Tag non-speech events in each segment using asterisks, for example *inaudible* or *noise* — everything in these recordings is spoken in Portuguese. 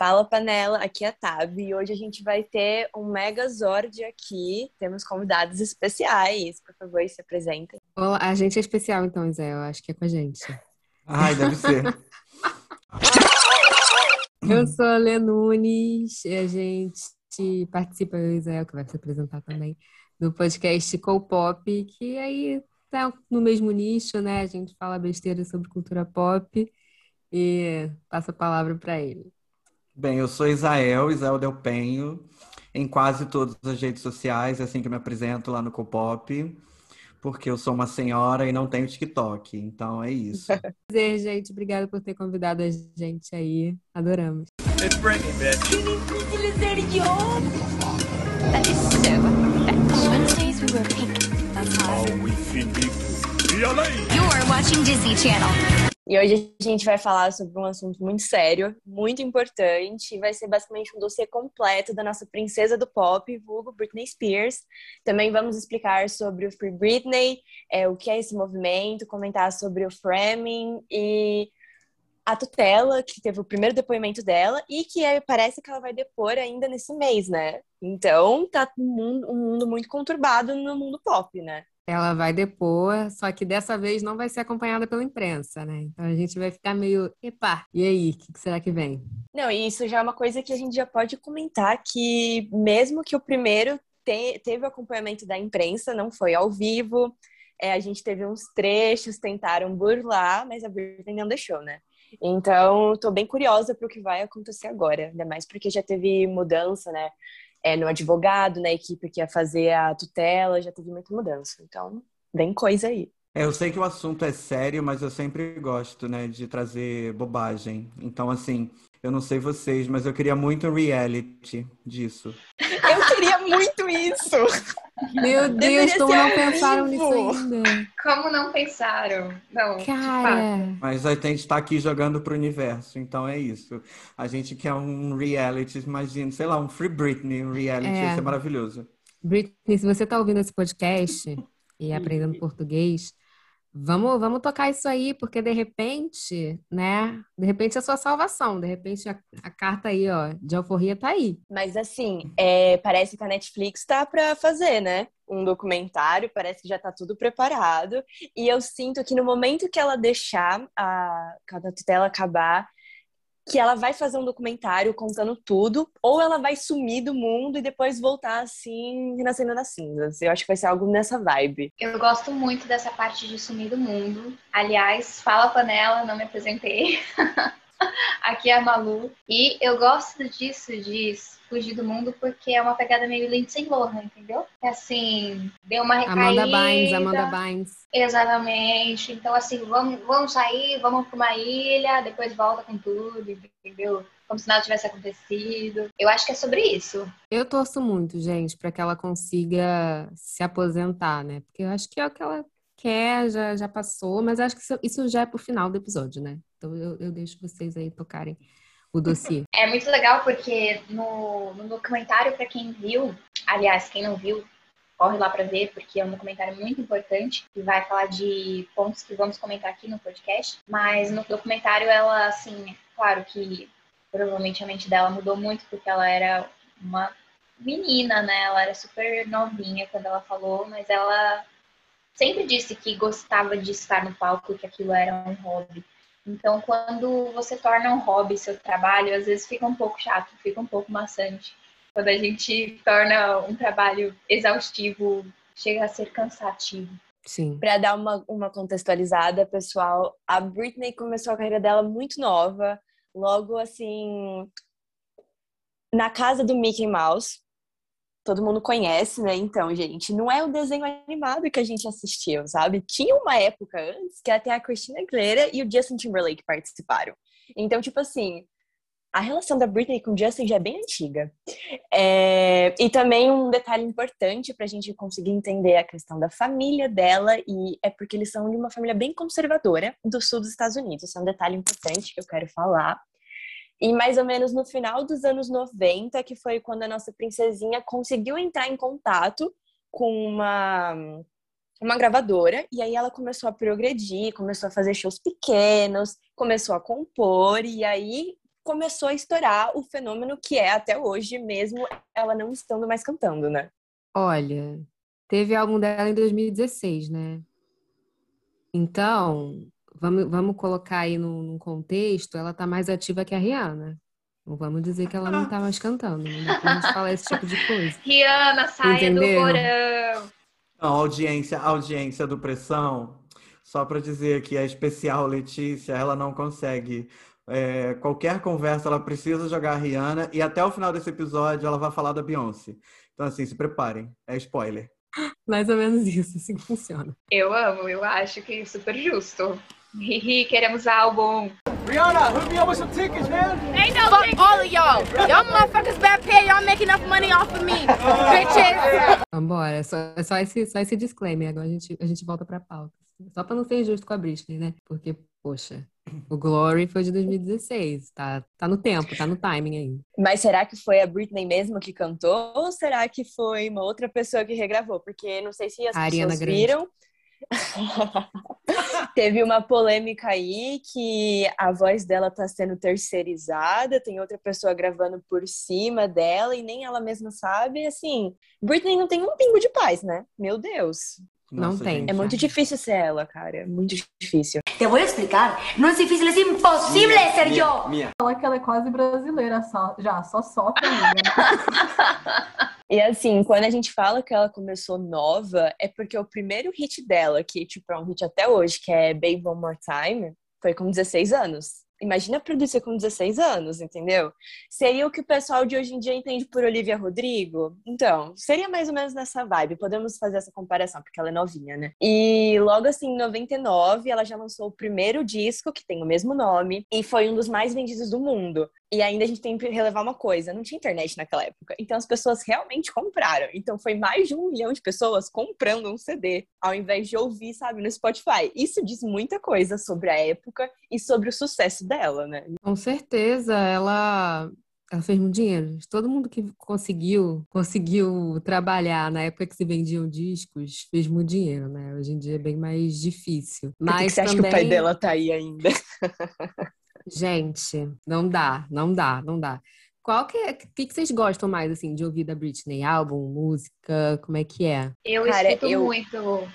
Fala Panela, aqui é a Tab e hoje a gente vai ter um Megazord aqui. Temos convidados especiais, por favor, se apresentem. Olá, a gente é especial então, Zé, eu acho que é com a gente. Ai, deve ser. *laughs* eu sou a Lê Nunes e a gente participa, eu e o Zé, que vai se apresentar também, do podcast Co-Pop, que aí tá no mesmo nicho, né? A gente fala besteira sobre cultura pop e passa a palavra para ele. Bem, eu sou Isael, Isael Del Penho, em quase todas as redes sociais, é assim que eu me apresento lá no Copop, porque eu sou uma senhora e não tenho TikTok, então é isso. *laughs* Prazer, gente, obrigada por ter convidado a gente aí, adoramos. It's Britney, bitch. That is so Wednesdays we wear pink. That's hot. We You are watching Disney Channel. E hoje a gente vai falar sobre um assunto muito sério, muito importante, e vai ser basicamente um dossiê completo da nossa princesa do pop, vulgo Britney Spears. Também vamos explicar sobre o Free Britney, é, o que é esse movimento, comentar sobre o framing e a tutela, que teve o primeiro depoimento dela, e que é, parece que ela vai depor ainda nesse mês, né? Então tá um mundo, um mundo muito conturbado no mundo pop, né? Ela vai depor, só que dessa vez não vai ser acompanhada pela imprensa, né? Então a gente vai ficar meio, epa, e aí, o que, será que vem? Não, e isso já é uma coisa que a gente já pode comentar que mesmo que o primeiro te, teve o acompanhamento da imprensa, não foi ao vivo, é, a gente teve uns trechos, tentaram burlar, mas a Britney não deixou, né? Então, estou bem curiosa para o que vai acontecer agora, ainda mais porque já teve mudança, né? É, no advogado, na equipe que ia fazer a tutela, já teve muita mudança. Então, vem coisa aí. É, eu sei que o assunto é sério, mas eu sempre gosto, né, de trazer bobagem. Então, assim, eu não sei vocês, mas eu queria muito reality disso. Eu queria muito isso! Meu Deus, como não pensaram nisso ainda? Como não pensaram? Não, Cara. Mas a gente está aqui jogando pro universo, então é isso. A gente quer um reality, imagina, sei lá, um Free Britney, um reality, é. ia ser maravilhoso. Britney, se você está ouvindo esse podcast e aprendendo português, Vamos, vamos tocar isso aí, porque de repente, né? De repente é a sua salvação, de repente a, a carta aí, ó, de alforria tá aí. Mas assim, é, parece que a Netflix tá para fazer, né? Um documentário, parece que já tá tudo preparado. E eu sinto que no momento que ela deixar a, a tutela acabar, que ela vai fazer um documentário contando tudo, ou ela vai sumir do mundo e depois voltar assim, renascendo das cinzas. Eu acho que vai ser algo nessa vibe. Eu gosto muito dessa parte de sumir do mundo. Aliás, fala panela, não me apresentei. *laughs* *laughs* Aqui é a Malu. E eu gosto disso, de fugir do mundo, porque é uma pegada meio Lindsay Lohan, entendeu? É assim, deu uma recaída. Amanda Bynes, Amanda Bynes. Exatamente. Então, assim, vamos, vamos sair, vamos para uma ilha, depois volta com tudo, entendeu? Como se nada tivesse acontecido. Eu acho que é sobre isso. Eu torço muito, gente, para que ela consiga se aposentar, né? Porque eu acho que é o que ela quer, já, já passou, mas acho que isso, já é pro final do episódio, né? Então eu, eu deixo vocês aí tocarem o dossiê. *laughs* É muito legal porque no, no documentário, para quem viu, aliás, quem não viu, corre lá para ver, porque é um documentário muito importante e vai falar de pontos que vamos comentar aqui no podcast. Mas no documentário, ela, assim, claro que provavelmente a mente dela mudou muito, porque ela era uma menina, né? Ela era super novinha quando ela falou, mas ela sempre disse que gostava de estar no palco, que aquilo era um hobby. Então, quando você torna um hobby seu trabalho, às vezes fica um pouco chato, fica um pouco maçante. Quando a gente torna um trabalho exaustivo, chega a ser cansativo. Sim. Para dar uma, uma contextualizada, pessoal, a Britney começou a carreira dela muito nova, logo assim, na casa do Mickey Mouse todo mundo conhece, né? Então, gente, não é o desenho animado que a gente assistiu, sabe? Tinha uma época antes que até a Christina Aguilera e o Justin Timberlake participaram. Então, tipo assim, a relação da Britney com o Justin já é bem antiga. É... E também um detalhe importante para a gente conseguir entender a questão da família dela, e é porque eles são de uma família bem conservadora do sul dos Estados Unidos. Isso é um detalhe importante que eu quero falar. E mais ou menos no final dos anos 90, que foi quando a nossa princesinha conseguiu entrar em contato com uma, uma gravadora, e aí ela começou a progredir, começou a fazer shows pequenos, começou a compor, e aí começou a estourar o fenômeno que é até hoje, mesmo ela não estando mais cantando, né? Olha, teve álbum dela em 2016, né? Então, vamos, vamos colocar aí num, num contexto, ela tá mais ativa que a Rihanna. Não vamos dizer que ela não tá mais cantando, não dá pra gente falar esse tipo de coisa. *laughs* Rihanna, saia Entendeu? do porão. Não, audiência, audiência do Pressão, só para dizer que a especial Letícia, ela não consegue. é, qualquer conversa, ela precisa jogar a Rihanna e até o final desse episódio ela vai falar da Beyoncé. Então, assim, se preparem. É spoiler. *gasps* Mais ou menos isso, assim que funciona. Eu amo, eu acho que é super justo. Hihi, queremos álbum. Rihanna, hook me up with some tickets, man. Ain't no Fuck all of y'all. Y'all motherfuckers better pay. Y'all make enough money off of me. *laughs* Bitches. Vambora, é só, é só esse, só esse disclaimer. Agora a gente, a gente volta pra pauta. Só pra não ser injusto com a Britney, né? Porque, poxa, o Glory foi de 2016. Tá, tá no tempo, tá no timing ainda. Mas será que foi a Britney mesmo que cantou? Ou será que foi uma outra pessoa que regravou? Porque não sei se as A Ariana pessoas Grande. *laughs* Teve uma polêmica aí que a voz dela tá sendo terceirizada, tem outra pessoa gravando por cima dela e nem ela mesma sabe. Assim, Britney não tem um pingo de paz, né? Meu Deus. Não tem. É muito difícil ser ela, cara. É muito difícil. Te voy a explicar. No es difícil, es imposible ser yo. Fala que ela é quase brasileira só, já, só amiga. *laughs* E assim, quando a gente fala que ela começou nova, é porque o primeiro hit dela, que tipo, é um hit até hoje, que é Baby One More Time, foi com 16 anos. Imagina produzir com 16 anos, entendeu? Seria o que o pessoal de hoje em dia entende por Olivia Rodrigo? Então, seria mais ou menos nessa vibe. Podemos fazer essa comparação, porque ela é novinha, né? E logo assim, em 99, ela já lançou o primeiro disco, que tem o mesmo nome, e foi um dos mais vendidos do mundo. E ainda a gente tem que relevar uma coisa: não tinha internet naquela época. Então as pessoas realmente compraram. Então foi mais de um milhão de pessoas comprando um CD, ao invés de ouvir, sabe, no Spotify. Isso diz muita coisa sobre a época e sobre o sucesso dela, né? Com certeza, ela, ela fez muito dinheiro. Todo mundo que conseguiu, conseguiu trabalhar na época que se vendiam discos, fez muito dinheiro, né? Hoje em dia é bem mais difícil. Por que que Mas você acha que o pai também- dela tá aí ainda? *laughs* Gente, não dá, não dá, não dá. Qual que é, que, que vocês gostam mais, assim, de ouvir da Britney? Álbum, música, como é que é? Eu Cara, escuto eu- muito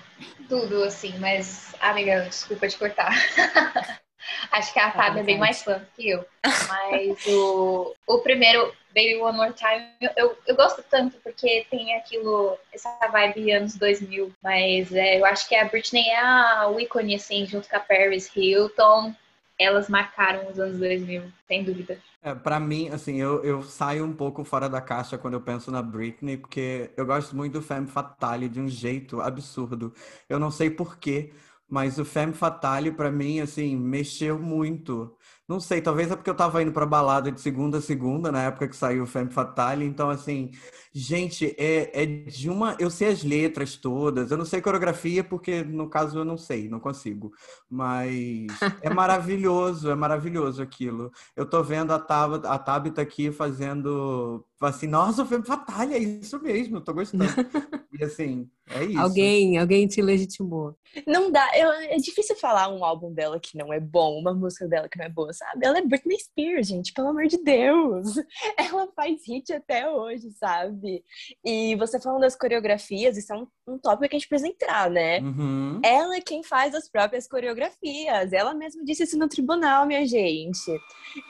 tudo, assim, mas, amiga, desculpa te cortar. *laughs* Acho que a Fábia é bem mais fã que eu. Mas o, o primeiro, Baby One More Time, eu, eu gosto tanto porque tem aquilo, essa vibe anos 2000. Mas é, eu acho que a Britney é a, o ícone, assim, junto com a Paris Hilton. Elas marcaram os anos 2000, sem dúvida. É, para mim, assim, eu, eu saio um pouco fora da caixa quando eu penso na Britney, porque eu gosto muito do Femme Fatale de um jeito absurdo. Eu não sei por quê, mas o Femme Fatale, pra mim, assim, mexeu muito. Não sei, talvez é porque eu tava indo pra balada de segunda a segunda, na época que saiu o Femme Fatale, então, assim, gente, é, é de uma. Eu sei as letras todas, eu não sei coreografia, porque no caso eu não sei, não consigo. Mas é maravilhoso, é maravilhoso aquilo. Eu tô vendo a Tabata, a Tabita aqui fazendo assim, nossa, foi batalha, é isso mesmo, eu tô gostando. *laughs* E assim, é isso. Alguém, alguém te legitimou. Não dá, eu- é difícil falar um álbum dela que não é bom, uma música dela que não é boa, sabe? Ela é Britney Spears, gente, pelo amor de Deus. *laughs* Ela faz hit até hoje, sabe? E você falando das coreografias, isso é um, um tópico que a gente precisa entrar, né? Uhum. Ela é quem faz as próprias coreografias. Ela mesma disse isso no tribunal, minha gente.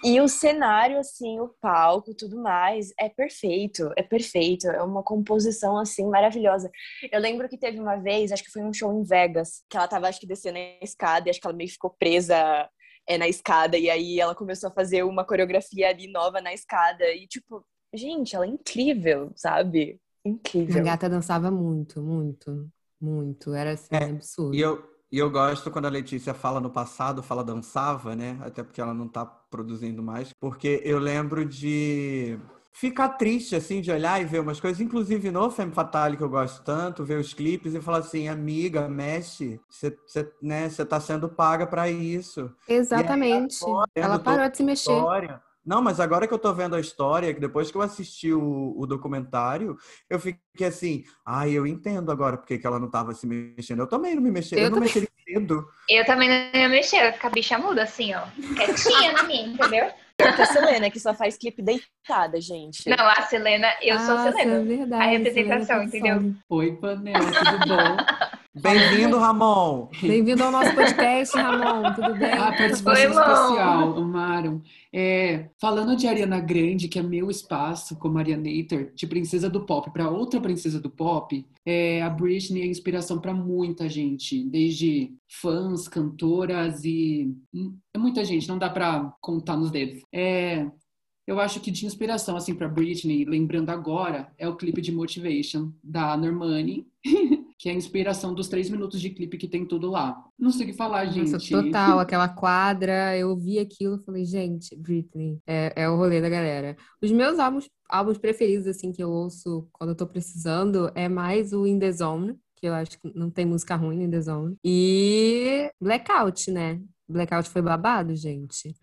E o cenário, assim, o palco, tudo mais, é perfeito, é perfeito. É uma composição, assim, maravilhosa. Eu lembro que teve uma vez, acho que foi um show em Vegas, que ela tava, acho que, descendo a escada e acho que ela meio ficou presa é, na escada. E aí ela começou a fazer uma coreografia ali nova na escada. E, tipo, gente, ela é incrível, sabe? A Incrível. gata dançava muito, muito, muito. Era assim, É, absurdo. E eu, e eu gosto quando a Letícia fala no passado, fala dançava, né? Até porque ela não tá produzindo mais. Porque eu lembro de ficar triste, assim, de olhar e ver umas coisas, inclusive no Femme Fatale, que eu gosto tanto, ver os clipes e falar assim, amiga, mexe, você né, você tá sendo paga pra isso. Exatamente. agora, Ela vendo parou de se mexer. história. Não, mas agora que eu tô vendo a história, que depois que eu assisti o, o documentário, eu fiquei assim, ai, eu entendo agora porque que ela não tava se mexendo. Eu também não me mexi, eu, Eu não também. mexeria cedo. Eu também não ia mexer, eu ia ficar bicha muda, assim, ó. Quietinha na minha, entendeu? A Selena, que só faz clipe deitada, gente. Não, a Selena, eu sou a Selena. é verdade, a representação, Selena entendeu? Oi, Panela, tudo bom? *laughs* Bem-vindo, Ramon! Bem-vindo ao nosso podcast, Ramon. Tudo bem? Ah, participação Oi, irmão. especial, amaram. É, falando de Ariana Grande, que é meu espaço como Arianator, de princesa do pop para outra princesa do pop, é, a Britney é inspiração para muita gente, desde fãs, cantoras e hum, é muita gente, não dá para contar nos dedos. É, eu acho que de inspiração assim para Britney, lembrando agora, é o clipe de Motivation da Normani. *laughs* Que é a inspiração dos três minutos de clipe que tem tudo lá. Não sei o que falar, gente. Nossa, total, aquela quadra, eu vi aquilo e falei, gente, Britney, é, é o rolê da galera. Os meus álbuns, álbuns preferidos, assim, que eu ouço quando eu tô precisando, é mais o In The Zone, que eu acho que não tem música ruim no In The Zone, e Blackout, né? Blackout foi babado, gente.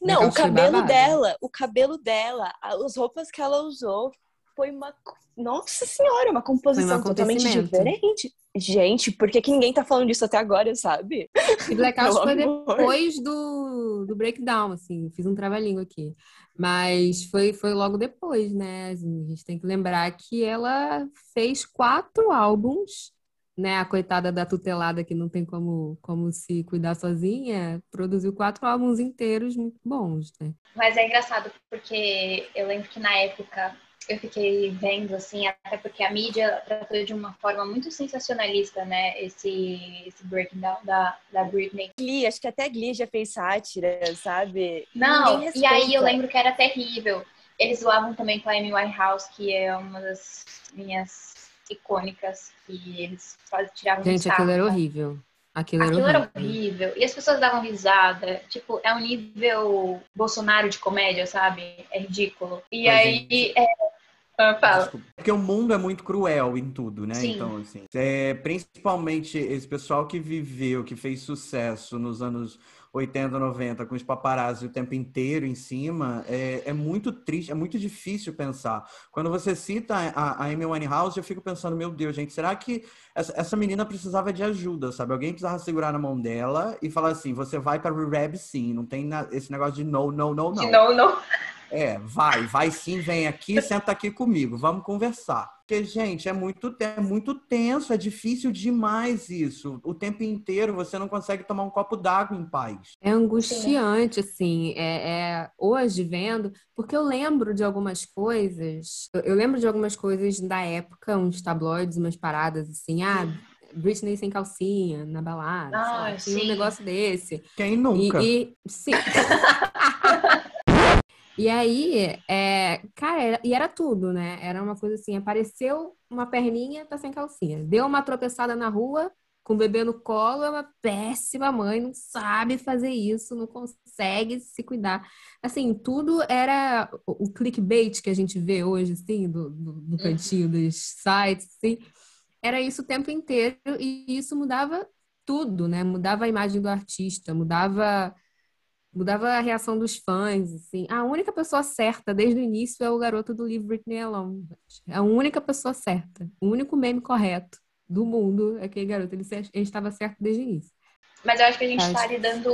Não, o Blackout cabelo dela, o cabelo dela, as roupas que ela usou foi uma. Nossa senhora, uma composição um totalmente diferente. Gente, por que, que ninguém tá falando disso até agora, sabe? E Blackout *laughs* foi depois do, do breakdown, assim, fiz um trabalhinho aqui. Mas foi, foi logo depois, né? Assim, a gente tem que lembrar que ela fez quatro álbuns, né? A coitada da tutelada que não tem como, como se cuidar sozinha, produziu quatro álbuns inteiros muito bons, né? Mas é engraçado porque eu lembro que na época eu fiquei vendo assim, até porque a mídia tratou de uma forma muito sensacionalista, né? Esse, esse breakdown da, da Britney. Glee, acho que até Glee já fez sátira, sabe? Não, e aí eu lembro que era terrível. Eles zoavam também com a Amy Winehouse, que é uma das minhas icônicas, que eles quase tiravam Gente, sarro, aquilo era horrível. Aquilo era Aquilo era horrível. horrível. E as pessoas davam risada. Tipo, é um nível Bolsonaro de comédia, sabe? É ridículo. E Mas, aí. gente, É... Ah, fala. Desculpa. Porque o mundo é muito cruel em tudo, né? Sim. Então, assim, é, principalmente esse pessoal que viveu, que fez sucesso nos anos 80, 90, com os paparazzi o tempo inteiro em cima, é, é muito triste, é muito difícil pensar. Quando você cita a, a Amy Winehouse, eu fico pensando, meu Deus, gente, será que essa, essa menina precisava de ajuda, sabe? Alguém precisava segurar na mão dela e falar assim, você vai para rehab sim, não tem na- esse negócio de no, no, no, De não. não, não. É, vai, vai sim, vem aqui, senta aqui comigo, vamos conversar. Porque, gente, é muito, é muito tenso, é difícil demais isso. O tempo inteiro você não consegue tomar um copo d'água em paz. É angustiante, assim, é, é, hoje vendo, porque eu lembro de algumas coisas, eu, eu lembro de algumas coisas da época, uns tabloides, umas paradas assim, ah, Britney sem calcinha, na balada, Ah, sabe? Um negócio desse. Quem E, nunca? e- sim. *laughs* E aí, é, cara, era- e era tudo, né? Era uma coisa assim, apareceu uma perninha, tá sem calcinha. Deu uma tropeçada na rua, com o bebê no colo, é uma péssima mãe, não sabe fazer isso, não consegue se cuidar. Assim, tudo era o clickbait que a gente vê hoje, assim, do, do, do cantinho dos sites, assim. Era isso o tempo inteiro e isso mudava tudo, né? Mudava a imagem do artista, mudava mudava a reação dos fãs, assim. A única pessoa certa desde o início é o garoto do livro Britney Alone. É a única pessoa certa, o único meme correto do mundo é aquele garoto. Ele, ele estava certo desde o início. Mas eu acho que a gente Acho. tá lidando,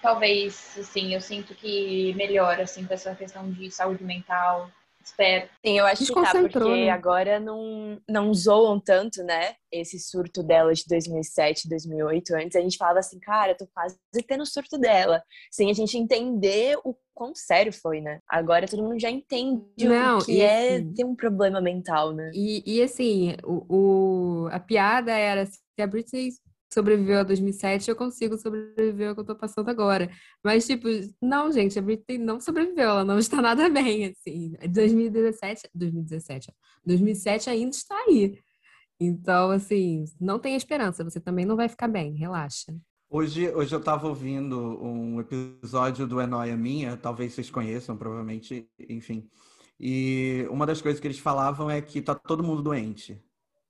talvez, assim, eu sinto que melhora, assim, com essa questão de saúde mental. Espero. Sim, eu acho que tá, porque né? agora não, não zoam tanto, né? Esse surto dela de 2007, 2008. Antes a gente falava assim, cara, eu tô quase tendo o surto dela. Sem a gente entender o quão sério foi, né? Agora todo mundo já entende Não, o que e é assim- ter um problema mental, né? E, e assim, o, o- a piada era se a Britney sobreviveu a 2007, eu consigo sobreviver ao que eu tô passando agora. Mas, tipo, não, gente, a Britney não sobreviveu, ela não está nada *laughs* bem, assim. 2017, 2017, ó, 2007 ainda está aí. Então, assim, não tem esperança, você também não vai ficar bem, relaxa. Hoje, hoje eu estava ouvindo um episódio do É Nóia Minha, talvez vocês conheçam, provavelmente, enfim. E uma das coisas que eles falavam é que tá todo mundo doente,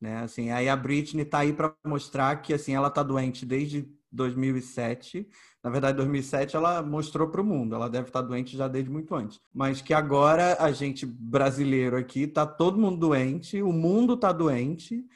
né? Assim, aí a Britney tá aí para mostrar que assim ela tá doente desde 2007. Na verdade, 2007 ela mostrou para o mundo. Ela deve estar doente já desde muito antes. Mas que agora a gente brasileiro aqui tá todo mundo doente, o mundo tá doente.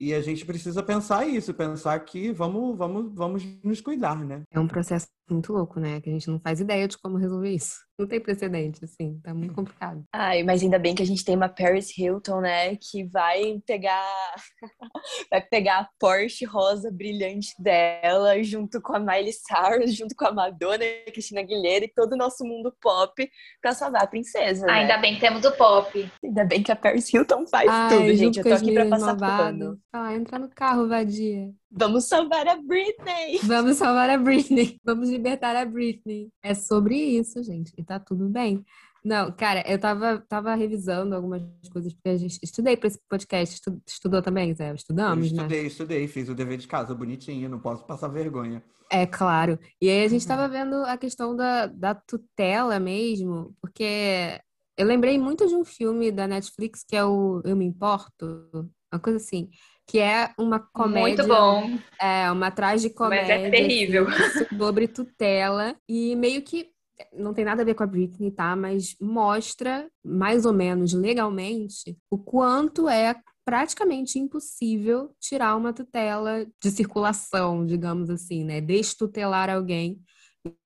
E a gente precisa pensar isso, pensar que vamos, vamos, vamos nos cuidar, né? É um processo Muito louco, né? Que a gente não faz ideia de como resolver isso. *laughs* Não tem precedente, assim, tá muito complicado. Ai, mas ainda bem que a gente tem uma Paris Hilton, né? Que vai pegar *laughs* vai pegar a Porsche rosa brilhante dela junto com a Miley Cyrus, junto com a Madonna, a Cristina Aguilera e todo o nosso mundo pop pra salvar a princesa. né? Ainda bem que temos o pop. Ainda bem que a Paris Hilton faz Ai, tudo, gente. Eu tô aqui pra passar pano. Ah, entra no carro, vadia. Vamos salvar a Britney! Vamos salvar a Britney. *laughs* Vamos libertar a Britney. É sobre isso, gente. E tá tudo bem. Não, cara, eu tava, tava revisando algumas coisas, porque a gente estudei pra esse podcast. Estu- estudou também, Zé? Eu Estudamos, né? estudei, estudei, fiz o dever de casa bonitinho, não posso passar vergonha. É claro. E aí a gente Uhum. tava vendo a questão da, da tutela mesmo, porque eu lembrei muito de um filme da Netflix que é o Eu Me Importo, uma coisa assim, que é uma comédia. Muito bom. É, uma tragicomédia. Mas é terrível. assim, *laughs* sobre tutela. E meio que não tem nada a ver com a Britney, tá? Mas mostra, mais ou menos legalmente, o quanto é praticamente impossível tirar uma tutela de circulação, digamos assim, né? Destutelar alguém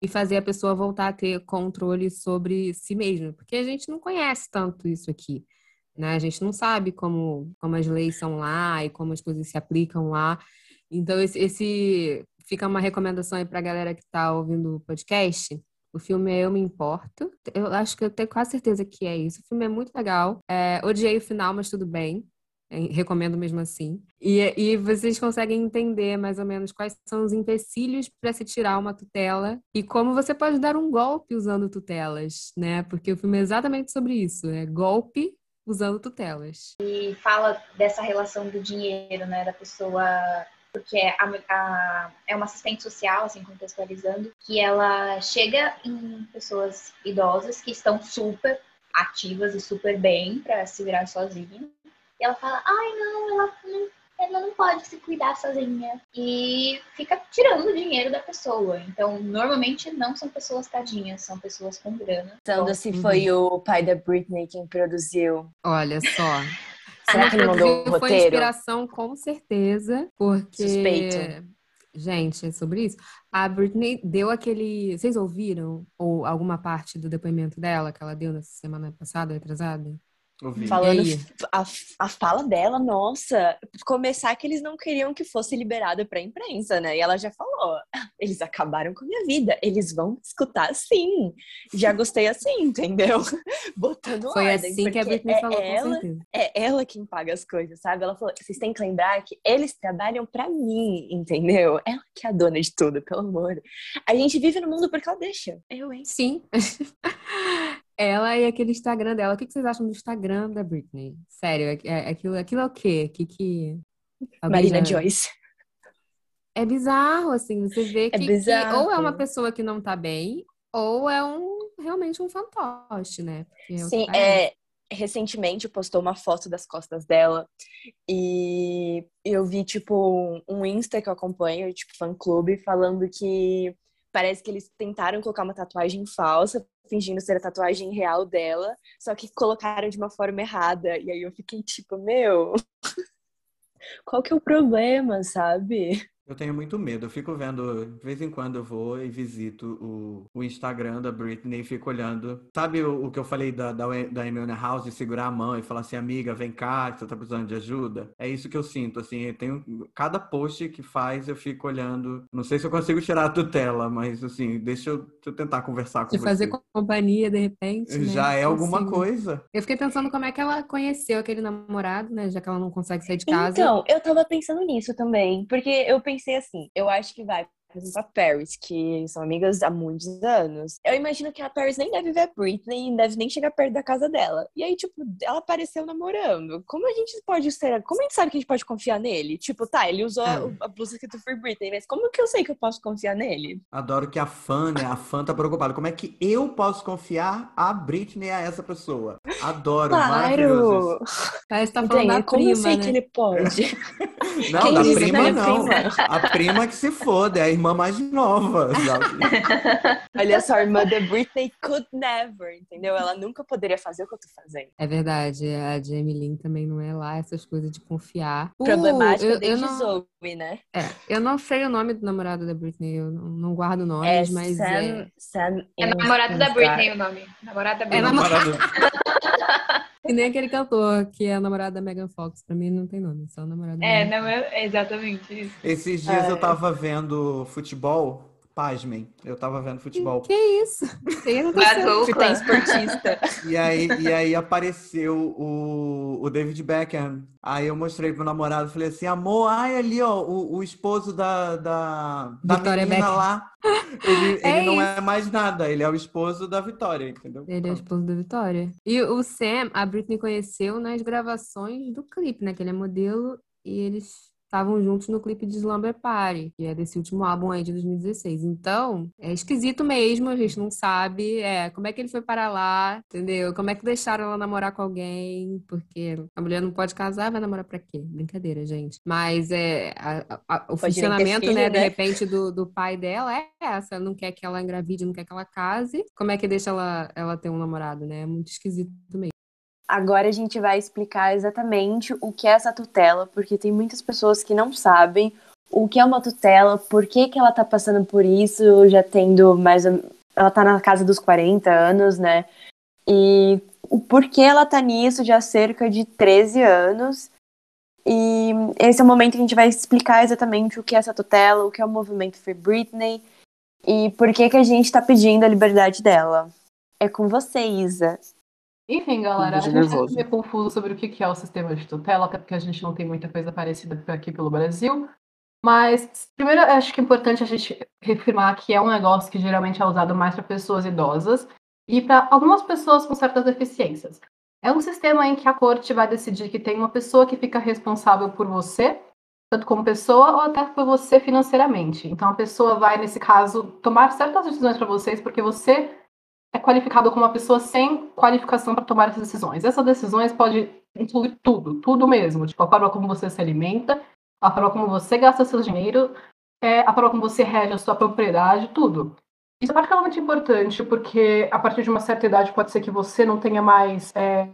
e fazer a pessoa voltar a ter controle sobre si mesma. Porque a gente não conhece tanto isso aqui. Né? A gente não sabe como, como as leis são lá e como as coisas se aplicam lá. Então, esse, esse fica uma recomendação aí pra galera que tá ouvindo o podcast. O filme é Eu Me Importo. Eu acho que eu tenho quase certeza que é isso. O filme é muito legal. É, odiei o final, mas tudo bem. É, recomendo mesmo assim. E, e vocês conseguem entender mais ou menos quais são os empecilhos para se tirar uma tutela e como você pode dar um golpe usando tutelas, né? Porque o filme é exatamente sobre isso. É golpe usando tutelas. E fala dessa relação do dinheiro, né? Da pessoa. Porque a, a- é uma assistente social, assim, contextualizando, que ela chega em pessoas idosas que estão super ativas e super bem para se virar sozinha. E ela fala, ai não, ela não, ela não pode se cuidar sozinha. E fica tirando o dinheiro da pessoa. Então, normalmente não são pessoas tadinhas, são pessoas com grana. Pensando se foi o pai da Britney quem produziu. Olha só. *laughs* Será que ele mandou o Foi roteiro? inspiração, com certeza, porque. Suspeito. Gente, é sobre isso. A Britney deu aquele. Vocês ouviram? Ou alguma parte do depoimento dela que ela deu na semana passada, atrasada? Ouvi. Falando a, a fala dela, nossa, começar que eles não queriam que fosse liberado pra imprensa, né? E ela já falou: *laughs* eles acabaram com a minha vida, eles vão escutar sim. Já gostei assim, entendeu? *laughs* Botando Foi ordem, assim que a Britney é falou, ela, é ela quem paga as coisas, sabe? Ela falou: vocês têm que lembrar que eles trabalham pra mim, entendeu? Ela que é a dona de tudo, pelo amor. A gente vive no mundo porque ela deixa. Eu, hein? Sim. *laughs* Ela e aquele Instagram dela. O que que vocês acham do Instagram da Britney? Sério, é- é- aquilo, aquilo é o quê? Que, que... alguém Marina já- Joyce. É bizarro, assim, você vê É que, que bizarro. ou é uma pessoa que não tá bem, ou é um realmente um fantoche, né? Porque que Sim, parece. é, recentemente postou uma foto das costas dela e eu vi, tipo, um Insta que eu acompanho, tipo, fã-clube, falando que parece que eles tentaram colocar uma tatuagem falsa, fingindo ser a tatuagem real dela, só que colocaram de uma forma errada. E aí eu fiquei tipo, meu, *laughs* qual que é o problema, sabe? Eu tenho muito medo. Eu fico vendo, de vez em quando eu vou e visito o, o Instagram da Britney e fico olhando. Sabe o, o que eu falei da, da, da Amy House de segurar a mão e falar assim, amiga, vem cá, você tá precisando de ajuda? É isso que eu sinto, assim. Eu tenho, cada post que faz eu fico olhando. Não sei se eu consigo tirar a tutela, mas assim, deixa eu, deixa eu tentar conversar com De fazer você. companhia, de repente, né? Já é alguma Consigo. coisa. Eu fiquei pensando como é que ela conheceu aquele namorado, né? Já que ela não consegue sair de casa. Então, eu tava pensando nisso também, porque eu pensei assim, eu acho que vai, exemplo, a Paris, que são amigas há muitos anos. Eu imagino que a Paris nem deve ver a Britney, nem deve nem chegar perto da casa dela. E aí, tipo, ela apareceu namorando. Como a gente pode ser, como a gente sabe que a gente pode confiar nele? Tipo, tá, ele usou É. a, blusa escrito Free Britney, mas como que eu sei que eu posso confiar nele? Adoro que a fã, né? A fã tá preocupada. Como é que eu posso confiar a Britney a essa pessoa? Adoro, maravilhoso. Claro! Parece que tá falando Entende? da Como prima, eu sei né? que ele pode? *laughs* Não, Quem da prima minha não. prima? A prima que se foda, é irmã mais nova, sabe? *laughs* Olha só, a irmã da Britney could never, entendeu? Ela nunca poderia fazer o que eu tô fazendo. É verdade, a Jamie Lynn também não é lá essas coisas de confiar. Uh, Problemática eu, eu desde não, Zoe, né? é, eu não sei o nome do namorado da Britney, eu não, não guardo É nomes, mas Sam, é. Sam É namorado da Britney o nome. Namorado da É Britney. namorado. Namorado- *laughs* E nem aquele cantor que é namorado da Megan Fox. Pra mim não tem nome, só namorado da É, não é exatamente isso. Esses dias É. eu tava vendo futebol, pasmem, eu tava vendo futebol. Que isso? Que aconteceu? que tem *laughs* esportista. E aí, e aí apareceu o, o David Beckham. Aí eu mostrei pro namorado, falei assim, amor, ai ali, ó, o, o esposo da, da, da Victoria menina Beckham. lá. Ele, *laughs* É ele não isso. é mais nada, ele é o esposo da Vitória, entendeu? Ele é o esposo da Vitória. E o Sam, a Britney conheceu nas gravações do clipe, né? Que ele é modelo e eles estavam juntos no clipe de Slumber Party, que é desse último álbum aí de 2016. Então, é esquisito mesmo, a gente não sabe é, como é que ele foi para lá, entendeu? Como é que deixaram ela namorar com alguém, porque a mulher não pode casar, vai namorar pra quê? Brincadeira, gente. Mas é, a- a- o Pode funcionamento, filho, né, de né? repente, do, do pai dela é essa, não quer que ela engravide, não quer que ela case. Como é que deixa ela, ela ter um namorado, né? É muito esquisito mesmo. Agora a gente vai explicar exatamente o que é essa tutela, porque tem muitas pessoas que não sabem o que é uma tutela, por que, que ela tá passando por isso, já tendo mais. Ela tá na casa dos 40 anos, né? E o porquê ela tá nisso já há cerca de 13 anos. E esse é o momento que a gente vai explicar exatamente o que é essa tutela, o que é o movimento Free Britney e por que, que a gente tá pedindo a liberdade dela. É com você, Isa. Enfim, galera, a gente nervoso. meio confuso sobre o que é o sistema de tutela, até porque a gente não tem muita coisa parecida aqui pelo Brasil. Mas, primeiro, acho que é importante a gente reafirmar que é um negócio que geralmente é usado mais para pessoas idosas e para algumas pessoas com certas deficiências. É um sistema em que a corte vai decidir que tem uma pessoa que fica responsável por você, tanto como pessoa ou até por você financeiramente. Então, a pessoa vai, nesse caso, tomar certas decisões para vocês porque você é qualificado como uma pessoa sem qualificação para tomar essas decisões. Essas decisões podem incluir tudo, tudo mesmo. Tipo, a forma como você se alimenta, a forma como você gasta seu dinheiro, é, a forma como você rege a sua propriedade, tudo. Isso é particularmente importante porque a partir de uma certa idade pode ser que você não tenha mais é,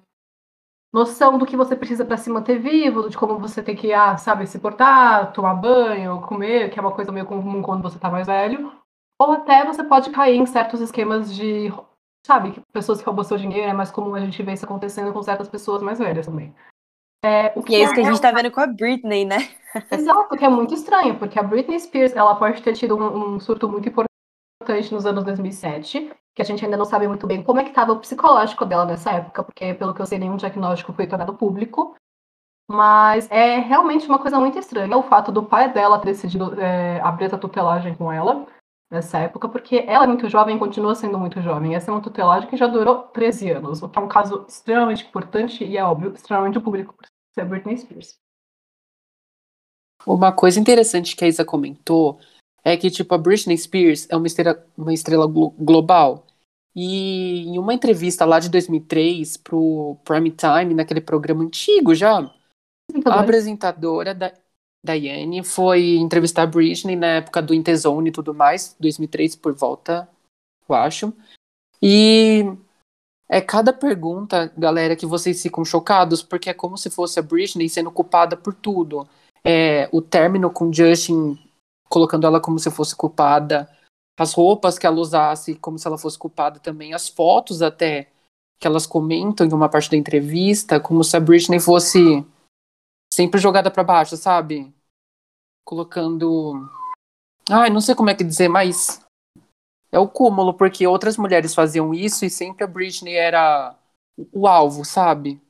noção do que você precisa para se manter vivo, de como você tem que, ah, sabe, se portar, tomar banho, comer, que é uma coisa meio comum quando você está mais velho. Ou até você pode cair em certos esquemas de, sabe, que pessoas que roubam seu dinheiro, é mais comum a gente ver isso acontecendo com certas pessoas mais velhas também. É, o E é isso que a gente tá vendo com a Britney, né? Exato, que é muito estranho, porque a Britney Spears, ela pode ter tido um, um surto muito importante nos anos 2007, que a gente ainda não sabe muito bem como é que estava o psicológico dela nessa época, porque pelo que eu sei, nenhum diagnóstico foi tornado público. Mas é realmente uma coisa muito estranha o fato do pai dela ter decidido é, abrir essa tutelagem com ela nessa época, porque ela é muito jovem e continua sendo muito jovem. Essa é uma tutelagem que já durou 13 anos, o que é um caso extremamente importante e é óbvio, extremamente público por ser Britney Spears. Uma coisa interessante que a Isa comentou é que, tipo, a Britney Spears é uma estrela, uma estrela glo- global. E em uma entrevista lá de 2003 pro Prime Time, naquele programa antigo já, a apresentadora da Diane foi entrevistar a Britney na época do Intezone e tudo mais, 2003 por volta, eu acho. E é cada pergunta, galera, que vocês ficam chocados, porque é como se fosse a Britney sendo culpada por tudo. É, o término com Justin colocando ela como se fosse culpada, as roupas que ela usasse como se ela fosse culpada também, as fotos até que elas comentam em uma parte da entrevista, como se a Britney fosse sempre jogada para baixo, sabe? Colocando. Ai, não sei como é que dizer, mas. É o cúmulo, porque outras mulheres faziam isso e sempre a Britney era o alvo, sabe?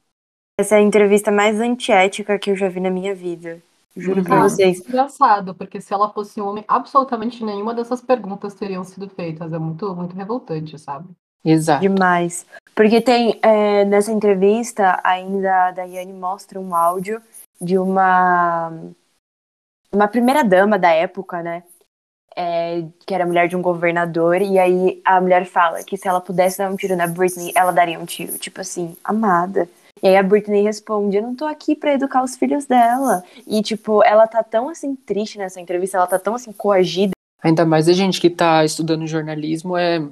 Essa é a entrevista mais antiética que eu já vi na minha vida. Juro pra Ah, vocês. Engraçado, porque se ela fosse um homem, absolutamente nenhuma dessas perguntas teriam sido feitas. É muito, muito revoltante, sabe? Exato. Demais. Porque tem, é, nessa entrevista, ainda a Daiane mostra um áudio de uma, uma primeira dama da época, né? É, que era mulher de um governador, e aí a mulher fala que se ela pudesse dar um tiro na Britney, ela daria um tiro. Tipo assim, amada. E aí a Britney responde: Eu não tô aqui pra educar os filhos dela. E, tipo, ela tá tão assim triste nessa entrevista, ela tá tão assim coagida. Ainda mais a gente que tá estudando jornalismo, é.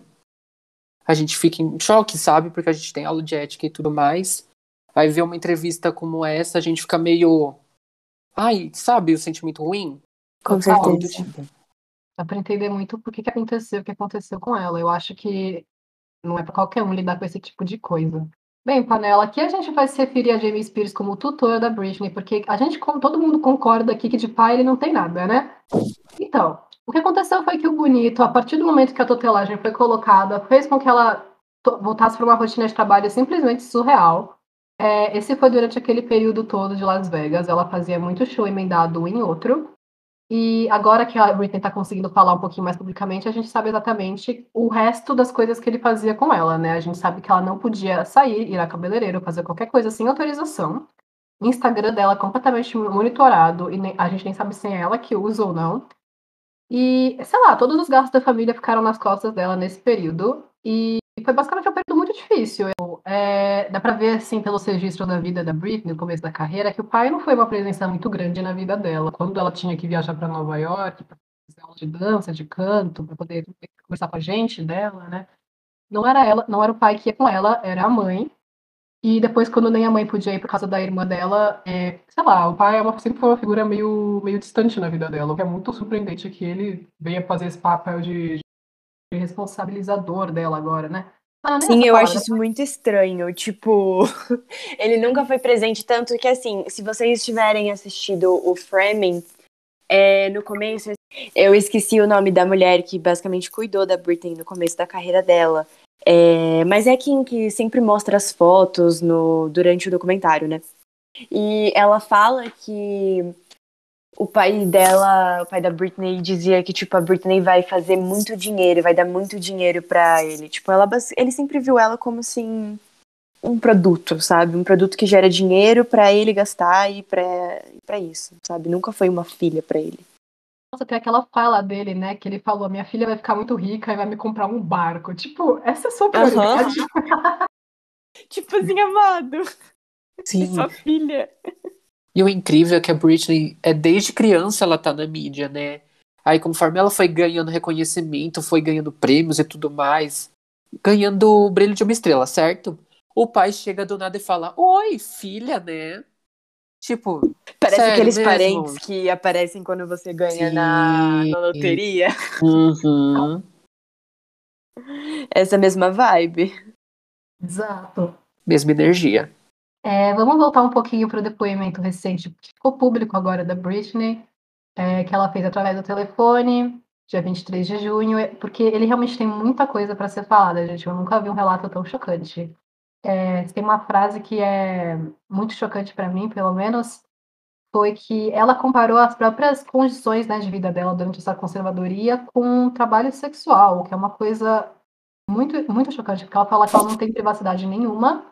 A gente fica em choque, sabe? Porque a gente tem aula de ética e tudo mais. Aí ver uma entrevista como essa, a gente fica meio. Ai, sabe, o sentimento ruim? Com certeza. tipo, Dá pra entender muito por que que aconteceu o que aconteceu com ela. Eu acho que não é pra qualquer um lidar com esse tipo de coisa. Bem, Panela, aqui a gente vai se referir a Jamie Spears como tutor da Britney, porque a gente, como todo mundo concorda aqui que de pai ele não tem nada, né? Então, o que aconteceu foi que o Bonito, a partir do momento que a tutelagem foi colocada, fez com que ela to- voltasse para uma rotina de trabalho simplesmente surreal. É, esse foi durante aquele período todo de Las Vegas. Ela fazia muito show emendado um em outro. E agora que a Britney está conseguindo falar um pouquinho mais publicamente, a gente sabe exatamente o resto das coisas que ele fazia com ela, né? A gente sabe que ela não podia sair, ir a cabeleireiro, fazer qualquer coisa sem autorização. O Instagram dela completamente monitorado e a gente nem sabe se é ela que usa ou não. E, sei lá, todos os gastos da família ficaram nas costas dela nesse período. E foi basicamente um período muito difícil. Eu, é, dá pra ver, assim, pelos registros da vida da Britney, no começo da carreira, que o pai não foi uma presença muito grande na vida dela. Quando ela tinha que viajar para Nova York, para fazer aula de dança, de canto, para poder conversar com a gente dela, né? Não era ela, não era o pai que ia com ela, era a mãe. E depois, quando nem a mãe podia ir por causa da irmã dela, é, sei lá, o pai é uma, sempre foi uma figura meio, meio distante na vida dela, o que é muito surpreendente que ele venha fazer esse papel de responsabilizador dela agora, né? Ah, Sim, eu acho isso muito estranho. Tipo, *laughs* ele nunca foi presente tanto que, assim, se vocês tiverem assistido o Framing, é, no começo, eu esqueci o nome da mulher que basicamente cuidou da Britney no começo da carreira dela. É, mas é quem que sempre mostra as fotos no, durante o documentário, né? E ela fala que o pai dela, o pai da Britney, dizia que, tipo, a Britney vai fazer muito dinheiro, vai dar muito dinheiro pra ele. Tipo, ela, ele sempre viu ela como, assim, um produto, sabe? Um produto que gera dinheiro pra ele gastar e pra, pra isso, sabe? Nunca foi uma filha pra ele. Nossa, tem aquela fala dele, né? Que ele falou: minha filha vai ficar muito rica e vai me comprar um barco. Tipo, essa é a sua prioridade. *laughs* Tipo assim, amado, Sim. sua filha. E o incrível é que a Britney, é desde criança ela tá na mídia, né? Aí conforme ela foi ganhando reconhecimento, foi ganhando prêmios e tudo mais, ganhando o brilho de uma estrela, certo? O pai chega do nada e fala: Oi, filha, né? Tipo, Parece aqueles mesmo? parentes que aparecem quando você ganha na, na loteria. uhum. Essa mesma vibe. Exato. mesma energia. É, vamos voltar um pouquinho para o depoimento recente que ficou público agora da Britney, é, que ela fez através do telefone, dia 23 de junho, é, porque ele realmente tem muita coisa para ser falada, gente. Eu nunca vi um relato tão chocante. É, tem uma frase que é muito chocante para mim, pelo menos, foi que ela comparou as próprias condições né, de vida dela durante essa conservadoria com trabalho sexual, que é uma coisa muito, muito chocante, porque ela fala que ela não tem privacidade nenhuma,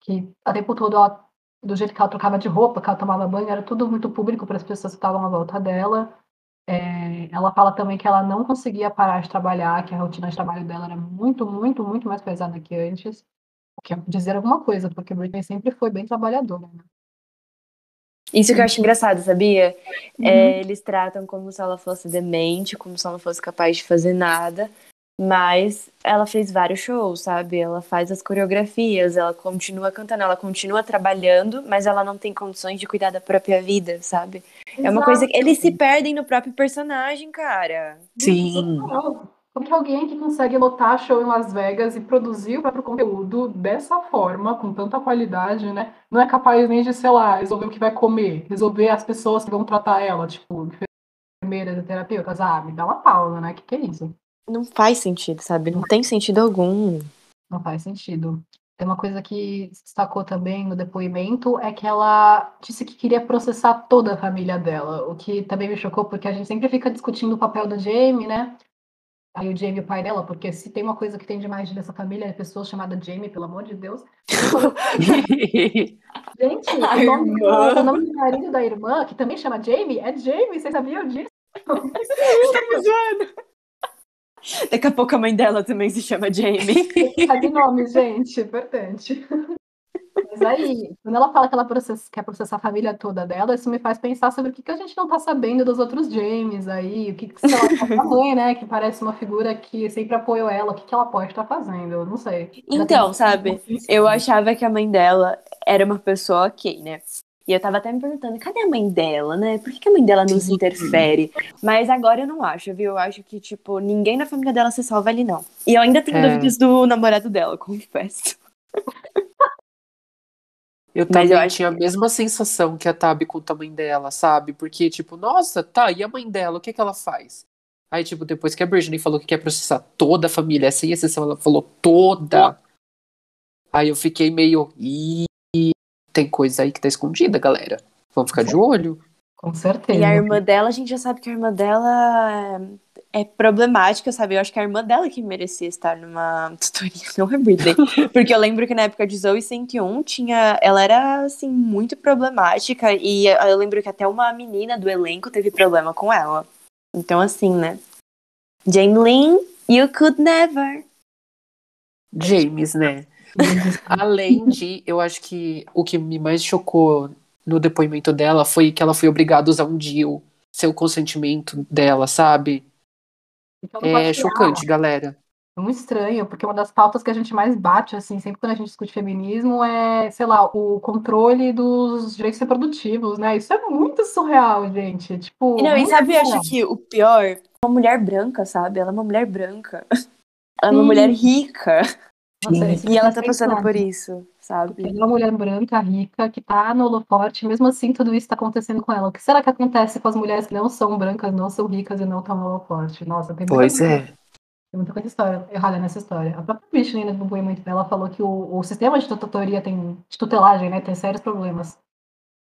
que o tempo todo ela, do jeito que ela trocava de roupa, que ela tomava banho, era tudo muito público para as pessoas que estavam à volta dela. É, ela fala também que ela não conseguia parar de trabalhar, que a rotina de trabalho dela era muito, muito, muito mais pesada que antes. O que é dizer alguma coisa, porque Britney sempre foi bem trabalhadora. Né? Isso que eu acho engraçado, sabia? Uhum. É, eles tratam como se ela fosse demente, como se ela não fosse capaz de fazer nada. Mas ela fez vários shows, sabe? Ela faz as coreografias, ela continua cantando, ela continua trabalhando, mas ela não tem condições de cuidar da própria vida, sabe? É uma coisa que eles se perdem no próprio personagem, cara. Sim. Como que alguém que consegue lotar show em Las Vegas e produzir o próprio conteúdo dessa forma, com tanta qualidade, né? Não é capaz nem de, sei lá, resolver o que vai comer, resolver as pessoas que vão tratar ela, tipo, enfermeiras terapeutas. Ah, me dá uma pausa, né? Que que é isso? Não faz sentido, sabe? Não tem sentido algum. Não faz sentido. Tem uma coisa que se destacou também no depoimento é que ela disse que queria processar toda a família dela, o que também me chocou, porque a gente sempre fica discutindo o papel do Jamie, né? Aí o Jamie, o pai dela, porque se tem uma coisa que tem demais nessa família, é pessoa chamada Jamie, pelo amor de Deus. *laughs* Gente, o nome, do, o nome do marido da irmã, que também chama Jamie, é Jamie, vocês sabiam disso? Estamos zoando. Daqui a pouco a mãe dela também se chama Jamie. *laughs* Tá de nome, gente, importante. Mas aí, quando ela fala que ela processa, quer processar a família toda dela, isso me faz pensar sobre o que, que a gente não tá sabendo dos outros James aí, o que, que sei lá, *laughs* a mãe, né, que parece uma figura que sempre apoiou ela, o que, que ela pode estar fazendo, eu não sei. Então, sabe, eu achava que a mãe dela era uma pessoa ok, né? E eu tava até me perguntando, cadê a mãe dela, né? Por que, que a mãe dela não se interfere? Mas agora eu não acho, viu? Eu acho que, tipo, ninguém na família dela se salva ali, não. E eu ainda tenho É. dúvidas do namorado dela, *laughs* confesso. Eu Mas também eu acho tinha a mesma sensação que a Tabi com a mãe dela, sabe? Porque, tipo, nossa, tá, e a mãe dela, o que que ela faz? Aí, tipo, depois que a Britney falou que quer processar toda a família, sem exceção, ela falou toda. Aí eu fiquei meio. Ih, tem coisa aí que tá escondida, galera. Vamos ficar de olho. Com certeza. E a irmã dela, a gente já sabe que a irmã dela é, é problemática, sabe? Eu acho que a irmã dela que merecia estar numa *laughs* tutoria, não a Britney. *laughs* Porque eu lembro que na época de Zoe 101, tinha, ela era, assim, muito problemática. E eu lembro que até uma menina do elenco teve problema com ela. Então, assim, né? Jamelin, you could never. James, né? *laughs* Além de, eu acho que o que me mais chocou no depoimento dela foi que ela foi obrigada a usar um deal sem o consentimento dela, sabe? Então, É tirar. chocante, galera. É muito estranho, porque uma das pautas que a gente mais bate, assim, sempre quando a gente discute feminismo, é, sei lá, o controle dos direitos reprodutivos, né? Isso é muito surreal, gente. Tipo, E não, e muito sabe, eu surreal. acho que o pior, uma mulher branca, sabe? Ela é uma mulher branca. *laughs* Ela é uma Sim. mulher rica. E ela tá passando pensar. por isso, sabe? Ela é uma mulher branca, rica, que tá no holofote, mesmo assim tudo isso tá acontecendo com ela. O que será que acontece com as mulheres que não são brancas, não são ricas e não estão no holofote? Nossa, tem muita, Pois coisa, é. tem muita coisa história, errada nessa história. A própria Britney, no depoimento dela, falou que o, o sistema de tutoria tem, de tutelagem, né, tem sérios problemas.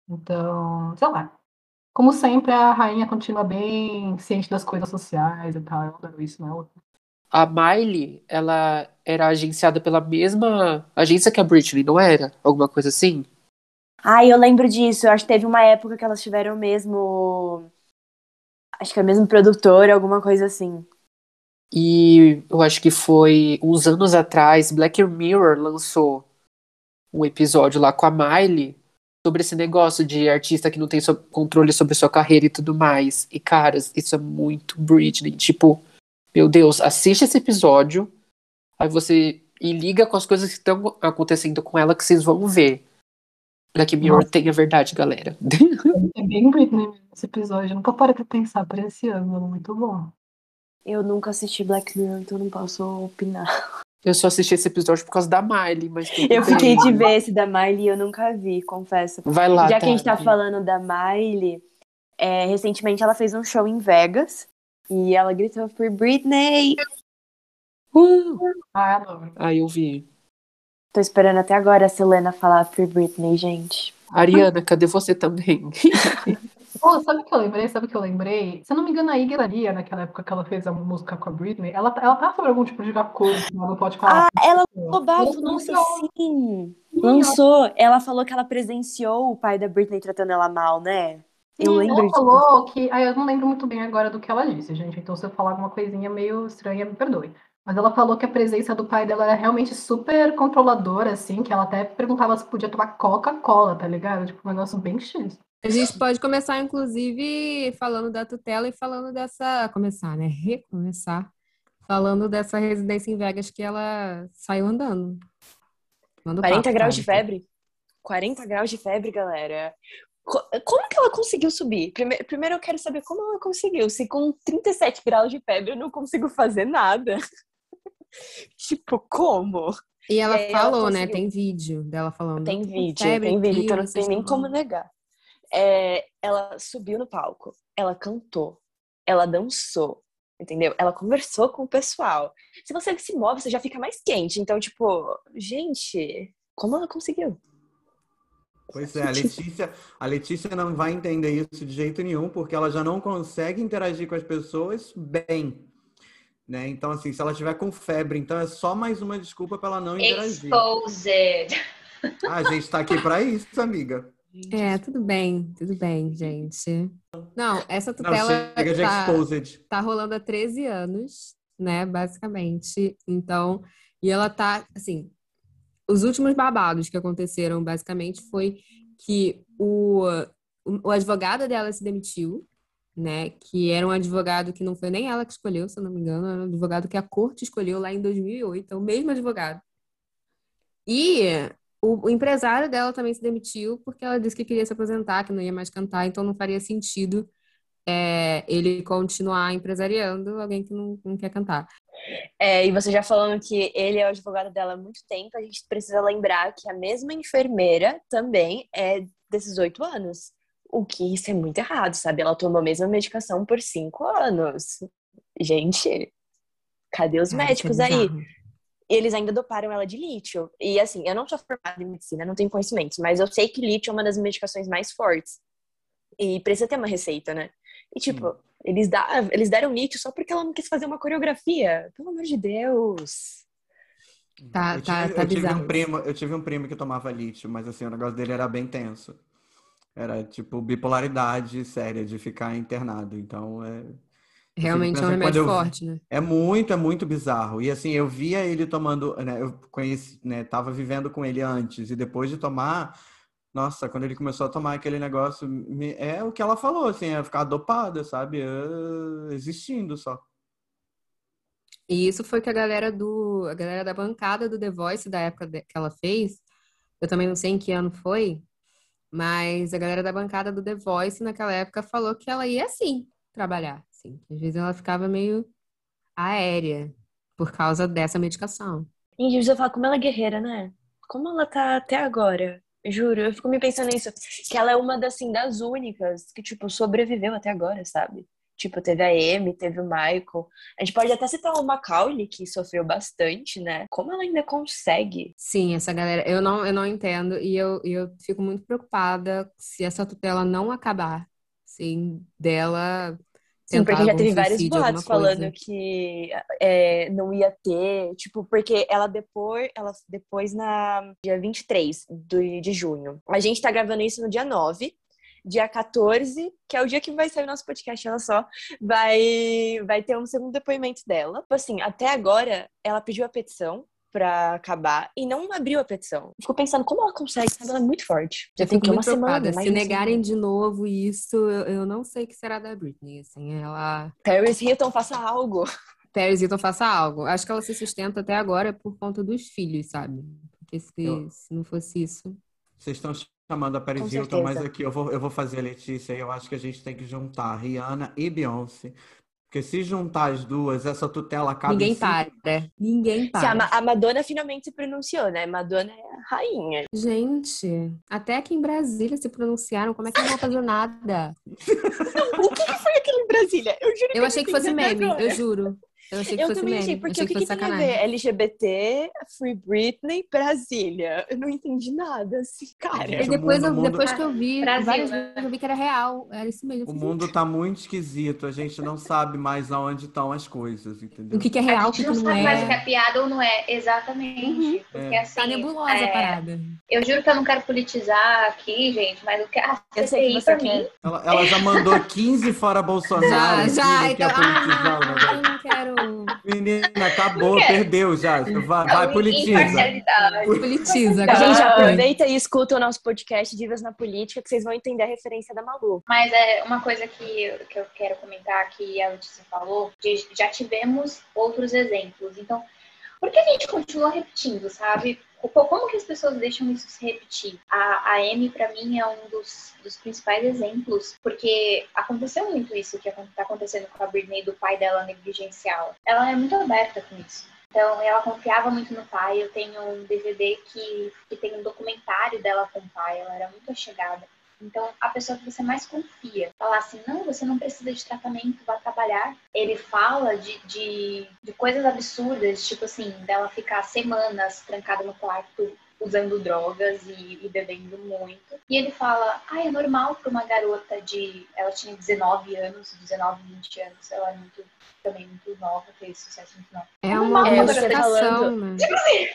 Então, sei lá. Como sempre, a rainha continua bem ciente das coisas sociais e tal. Eu adoro isso, né? A Miley, ela era agenciada pela mesma agência que a Britney, não era? Alguma coisa assim? Ai, eu lembro disso. Eu acho que teve uma época que elas tiveram o mesmo. Acho que é o mesmo produtor, alguma coisa assim. E eu acho que foi uns anos atrás, Black Mirror lançou um episódio lá com a Miley sobre esse negócio de artista que não tem so- controle sobre sua carreira e tudo mais. E, caras, isso é muito Britney. Tipo, meu Deus, assiste esse episódio, aí você e liga com as coisas que estão acontecendo com ela que vocês vão ver. Black Mirror tem a verdade, galera. É bem Britney mesmo esse episódio. Eu nunca parei pra pensar por esse ângulo. Muito bom. Eu nunca assisti Black Mirror, então não posso opinar. Eu só assisti esse episódio por causa da Miley, mas tudo Eu fiquei de ver esse da Miley e eu nunca vi, confesso. Vai lá, Já que a gente tá falando da Miley, é, recentemente ela fez um show em Vegas e ela gritou por Britney. Uh! Ah, adoro. Ah, eu vi. Tô esperando até agora a Selena falar por Britney, gente. Ariana, cadê você também? *laughs* Pô, sabe o que eu lembrei? Sabe o que eu lembrei? Se eu não me engano, a Iggy naquela época que ela fez a música com a Britney, ela, ela tá sobre algum tipo de acordo, ela não pode falar. Ah, ela lançou bafo, nossa, sim. Lançou. Ela falou que ela presenciou o pai da Britney tratando ela mal, né? Eu Sim, lembro ela disso. falou que. Ah, eu não lembro muito bem agora do que ela disse, gente. Então, se eu falar alguma coisinha meio estranha, me perdoe. Mas ela falou que a presença do pai dela era realmente super controladora, assim, que ela até perguntava se podia tomar Coca-Cola, tá ligado? Tipo, um negócio bem X. A gente pode começar, inclusive, falando da tutela e falando dessa. Começar, né? Recomeçar. Falando dessa residência em Vegas que ela saiu andando. Manda o 40 papo, graus de Tabi. febre? 40 graus de febre, galera. Co- Como que ela conseguiu subir? Primeiro, primeiro eu quero saber como ela conseguiu. Se com 37 graus de febre eu não consigo fazer nada. *laughs* tipo, como? E ela E aí ela falou, né? Tem vídeo dela falando. Tem "Tô com vídeo, febre tem vídeo, então não tem nem como negar. É, ela subiu no palco, ela cantou, ela dançou, entendeu? Ela conversou com o pessoal. Se você se move, você já fica mais quente. Então, tipo, gente, como ela conseguiu? Pois é, a Letícia, a Letícia não vai entender isso de jeito nenhum, porque ela já não consegue interagir com as pessoas bem. Né? Então, assim, se ela tiver com febre, então é só mais uma desculpa para ela não interagir. Exposed. Ah, a gente tá aqui para isso, amiga. É, tudo bem, tudo bem, gente. Não, essa Não, tutela chega de tá, exposed. tá rolando há 13 anos, né, basicamente. Então, e ela tá, assim, os últimos babados que aconteceram, basicamente, foi que o, o, advogado dela se demitiu, né? Que era um advogado que não foi nem ela que escolheu, se eu não me engano, era um advogado que a corte escolheu lá em 2008, é o mesmo advogado. E o, o empresário dela também se demitiu porque ela disse que queria se aposentar, que não ia mais cantar, então não faria sentido é, ele continuar empresariando alguém que não, não quer cantar. É, e você já falando que ele é o advogado dela há muito tempo, a gente precisa lembrar que a mesma enfermeira também é desses oito anos. O que isso é muito errado, sabe? Ela tomou a mesma medicação por cinco anos. Gente, cadê os Cara, médicos é aí? Eles ainda doparam ela de lítio. E assim, eu não sou formada em medicina, não tenho conhecimentos, mas eu sei que lítio é uma das medicações mais fortes. E precisa ter uma receita, né? E tipo, eles, dá, eles deram lítio só porque ela não quis fazer uma coreografia. Pelo amor de Deus. Tá, eu tá, tive, tá eu tive um primo, eu tive um primo que tomava lítio, mas assim, o negócio dele era bem tenso. Era tipo bipolaridade séria de ficar internado. Então é. eu Realmente é um remédio eu- forte, né? É muito, é muito bizarro. E assim, eu via ele tomando, né? Eu conheci, né? Tava vivendo com ele antes e depois de tomar, nossa, quando ele começou a tomar aquele negócio, me- é o que ela falou, assim, é ficar dopada, sabe? É, existindo só. E isso foi que a galera do, a galera da bancada do The Voice da época que ela fez, eu também não sei em que ano foi, mas a galera da bancada do The Voice naquela época falou que ela ia assim trabalhar, assim. Às vezes ela ficava meio aérea por causa dessa medicação. Gente, você fala como ela é guerreira, né? Como ela tá até agora. Juro, eu fico me pensando nisso. Que ela é uma das, assim, das únicas que, tipo, sobreviveu até agora, sabe? Tipo, teve a Amy, teve o Michael. A gente pode até citar o Macaulay, que sofreu bastante, né? Como ela ainda consegue? Sim, essa galera, eu não, eu não entendo e eu, eu fico muito preocupada se essa tutela não acabar, sim, dela Sim, porque já teve vários boatos falando que é, não ia ter, tipo, porque ela depois, ela depois na dia 23 do, de junho. A gente tá gravando isso no dia 9. Dia 14, que é o dia que vai sair o nosso podcast, ela só, vai, vai ter um segundo depoimento dela. Tipo assim, até agora, ela pediu a petição pra acabar e não abriu a petição. Fico pensando como ela consegue, sabe? Ela é muito forte. Já tem que uma preocupada. semana, Se negarem de novo isso, eu, eu não sei o que será da Britney. Assim, ela. Paris Hilton, faça algo. Paris Hilton faça algo. Acho que ela se sustenta até agora por conta dos filhos, sabe? Porque se, Eu- se não fosse isso. Vocês estão chamando a Paris Com Hilton, mas certeza. aqui eu vou, eu vou fazer a Letícia e eu acho que a gente tem que juntar Rihanna e Beyoncé. Porque se juntar as duas, essa tutela acaba Ninguém para. Ninguém Se a, Ma- para. a Madonna finalmente se pronunciou, né? Madonna é a rainha. Gente, até aqui em Brasília se pronunciaram. Como é que não vão fazer nada? *laughs* O que, que foi aquilo em Brasília? Eu juro que Eu achei que fosse meme, agora. eu juro. Eu achei que Eu fosse também achei, porque achei o que, que que tem a ver? LGBT, Free Britney, Brasília. Eu não entendi nada, assim, cara. Gente, E depois, mundo- eu, mundo- depois que eu vi, várias vezes eu vi que era real. Era isso mesmo. O mundo tá muito esquisito, a gente não sabe mais aonde estão as coisas, entendeu? O que, que é real, o que, não que não sabe mais o que é. é piada ou não é. Exatamente. Porque É. assim. Tá nebulosa é, a parada. Eu juro que eu não quero politizar aqui, gente, mas o que a Eu sei que CPI você pra mim. quer. Ela, ela já mandou 15 fora *laughs* Bolsonaro, Já, já, que então. politizar o Ah, eu não quero. Menina, acabou, perdeu já. Vai, vai politiza. Politiza, gente aproveita e escuta o nosso podcast Divas na Política, que vocês vão entender a referência da Malu. Mas é uma coisa que, eu- que eu quero comentar que a Letícia falou, de, já tivemos outros exemplos. Então, por que a gente continua repetindo, sabe? Co- Como que as pessoas deixam isso se repetir? A, a Amy, pra mim, é um dos, dos principais exemplos, porque aconteceu muito isso que está acontecendo com a Britney, do pai dela negligencial. Ela é muito aberta com isso. Então, ela confiava muito no pai. Eu tenho um DVD que, que tem um documentário dela com o pai. Ela era muito achegada. Então, a pessoa que você mais confia, falar assim, não, você não precisa de tratamento, vá trabalhar. Ele fala de, de, de coisas absurdas, tipo assim, dela ficar semanas trancada no quarto usando drogas e, e bebendo muito. E ele fala, ah, é normal para uma garota de... Ela tinha 19 anos, 19, 20 anos, ela é muito, também muito nova, fez sucesso muito nova. É É uma você justificação, falando. né? Tipo assim,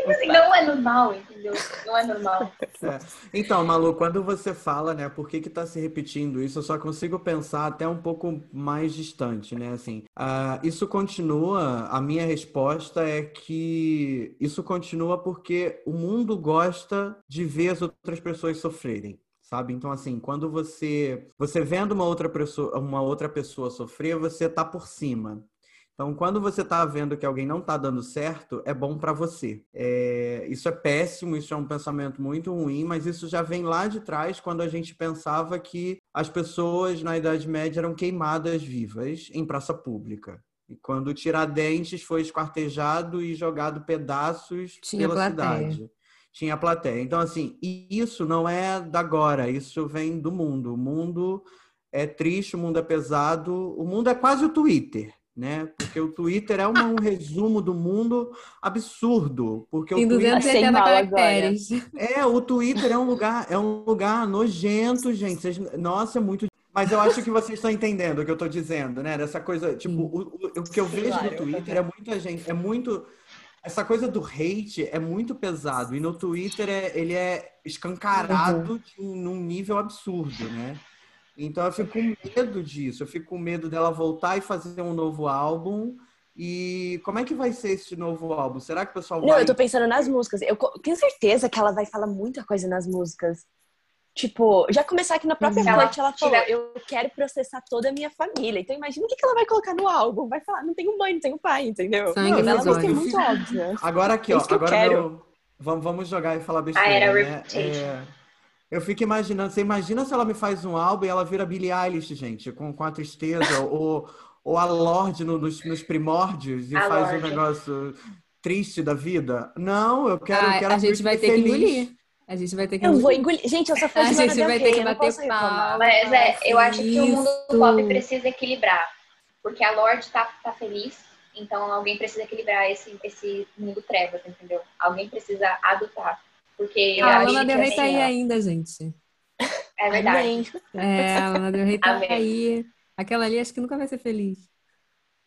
Tipo assim, não é normal, entendeu? Não é normal. *laughs* É. Então, Malu, quando você fala, né, por que que tá se repetindo isso, eu só consigo pensar até um pouco mais distante, né, assim. ah, isso continua, a minha resposta é que isso continua porque o mundo gosta de ver as outras pessoas sofrerem. Sabe? Então, assim, quando você você vendo uma outra pessoa, uma outra pessoa sofrer, você tá por cima. Então, quando você está vendo que alguém não está dando certo, é bom para você. É, isso é péssimo, isso é um pensamento muito ruim, mas isso já vem lá de trás, quando a gente pensava que as pessoas na Idade Média eram queimadas vivas em praça pública. E quando Tiradentes foi esquartejado e jogado pedaços Tinha pela plateia. cidade. Tinha plateia. Então, assim, isso não é da agora, isso vem do mundo. O mundo é triste, o mundo é pesado, o mundo é quase o Twitter né? Porque o Twitter é uma- um resumo do mundo absurdo, porque Tem o Twitter 280 mal agora. caracteres. é o Twitter é um lugar é um lugar nojento, gente. Vocês- nossa, é muito mas eu acho que vocês estão entendendo o que eu estou dizendo, né? Dessa coisa, tipo, o, o- o que eu vejo no claro. Twitter é muita gente, é muito essa coisa do hate é muito pesado e no Twitter é- ele é escancarado de um- num nível absurdo, né? Então eu fico com medo disso, eu fico com medo dela voltar e fazer um novo álbum. E como é que vai ser esse novo álbum? Será que o pessoal Não, vai eu tô pensando nas músicas. Eu tenho certeza que ela vai falar muita coisa nas músicas. Tipo, já começar aqui na própria ela parte, ela falou, eu quero processar toda a minha família. Então imagina o que que ela vai colocar no álbum. Vai falar, não tenho mãe, não tenho pai, entendeu? Sangue Não, ela vai ser muito óbvia. Agora aqui, É ó. eu Agora quero. meu- vamos, vamos jogar e falar besteira. Ah, era né? Reputation. É, eu fico imaginando, você imagina se ela me faz um álbum e ela vira Billie Eilish, gente, com, com a tristeza, *laughs* ou, ou a Lorde no- nos, nos primórdios e A faz um Lorde. negócio triste da vida. Não, eu quero, eu Ah, quero a gente vai ter Britney que feliz. engolir. A gente vai ter que Eu vou engolir. Gente, eu sou fã A de gente vai ter que eu bater palma. Mas é, eu acho que o mundo do pop precisa equilibrar. Porque a Lorde tá, tá feliz, então alguém precisa equilibrar esse, esse mundo trevas, entendeu? Alguém precisa adotar. Porque Ah, a Lana Del Rey tá assim, aí ainda, gente. É verdade. Amém. É, a Lana Del Rey tá Amém. aí. Aquela ali acho que nunca vai ser feliz.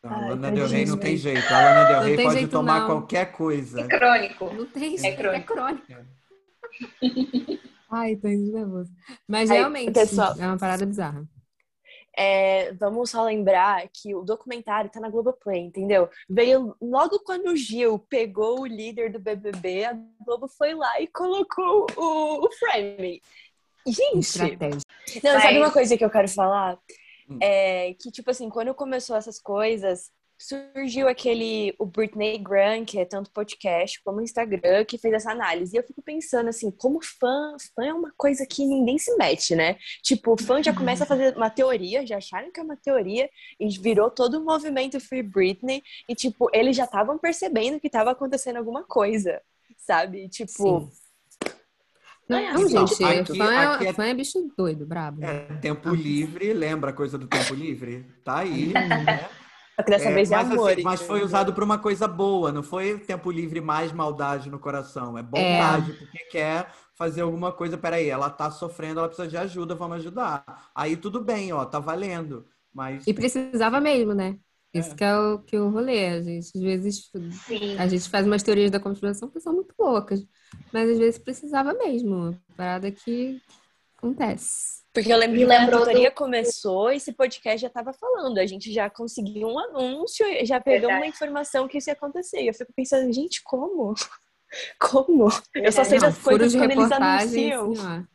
Não, a Ai, Lana Del Rey não tem jeito. A Lana Del Rey pode jeito, tomar não. qualquer coisa. É crônico. Não tem É jeito, é crônico. crônico. *laughs* Ai, tô indo nervoso. Mas Aí, realmente, pessoal- é uma parada bizarra. É, vamos só lembrar que o documentário tá na Globoplay, entendeu? Veio logo quando o Gil pegou o líder do BBB, a Globo foi lá e colocou o, o frame. Gente, Estratégia. não, Mas- sabe uma coisa que eu quero falar? Hum. É que, tipo assim, quando começou essas coisas, surgiu aquele, o Britney Graham, que é tanto podcast como Instagram, que fez essa análise. E eu fico pensando, assim, como fã, fã é uma coisa que ninguém se mete, né? Tipo, o fã já começa a fazer uma teoria, já acharam que é uma teoria, e virou todo o movimento Free Britney, e, tipo, eles já estavam percebendo que estava acontecendo alguma coisa, sabe? Tipo, Sim. Não, Não, gente, aqui- fã, é, aqui é- fã é bicho doido, brabo. É, tempo livre, lembra a coisa do tempo livre? Tá aí, *laughs* né? Só que dessa É, vez é mas, amor. assim, mas foi usado para uma coisa boa, não foi tempo livre mais maldade no coração. É bondade, porque quer fazer alguma coisa. Peraí, ela tá sofrendo, ela precisa de ajuda, vamos ajudar. Aí tudo bem, ó, tá valendo. Mas E precisava mesmo, né? Isso É. que é o, que o rolê. A gente, às vezes, Sim. a gente faz umas teorias da conspiração que são muito loucas. Mas às vezes precisava mesmo. Parada que acontece. Porque eu lembro Me que a tutoria do- começou, esse podcast já estava falando. A gente já conseguiu um anúncio, já pegou Verdade. uma informação que isso ia acontecer. E eu fico pensando, gente, como? *laughs* Como? Eu só sei das coisas furos de quando eles reportagem, anunciam.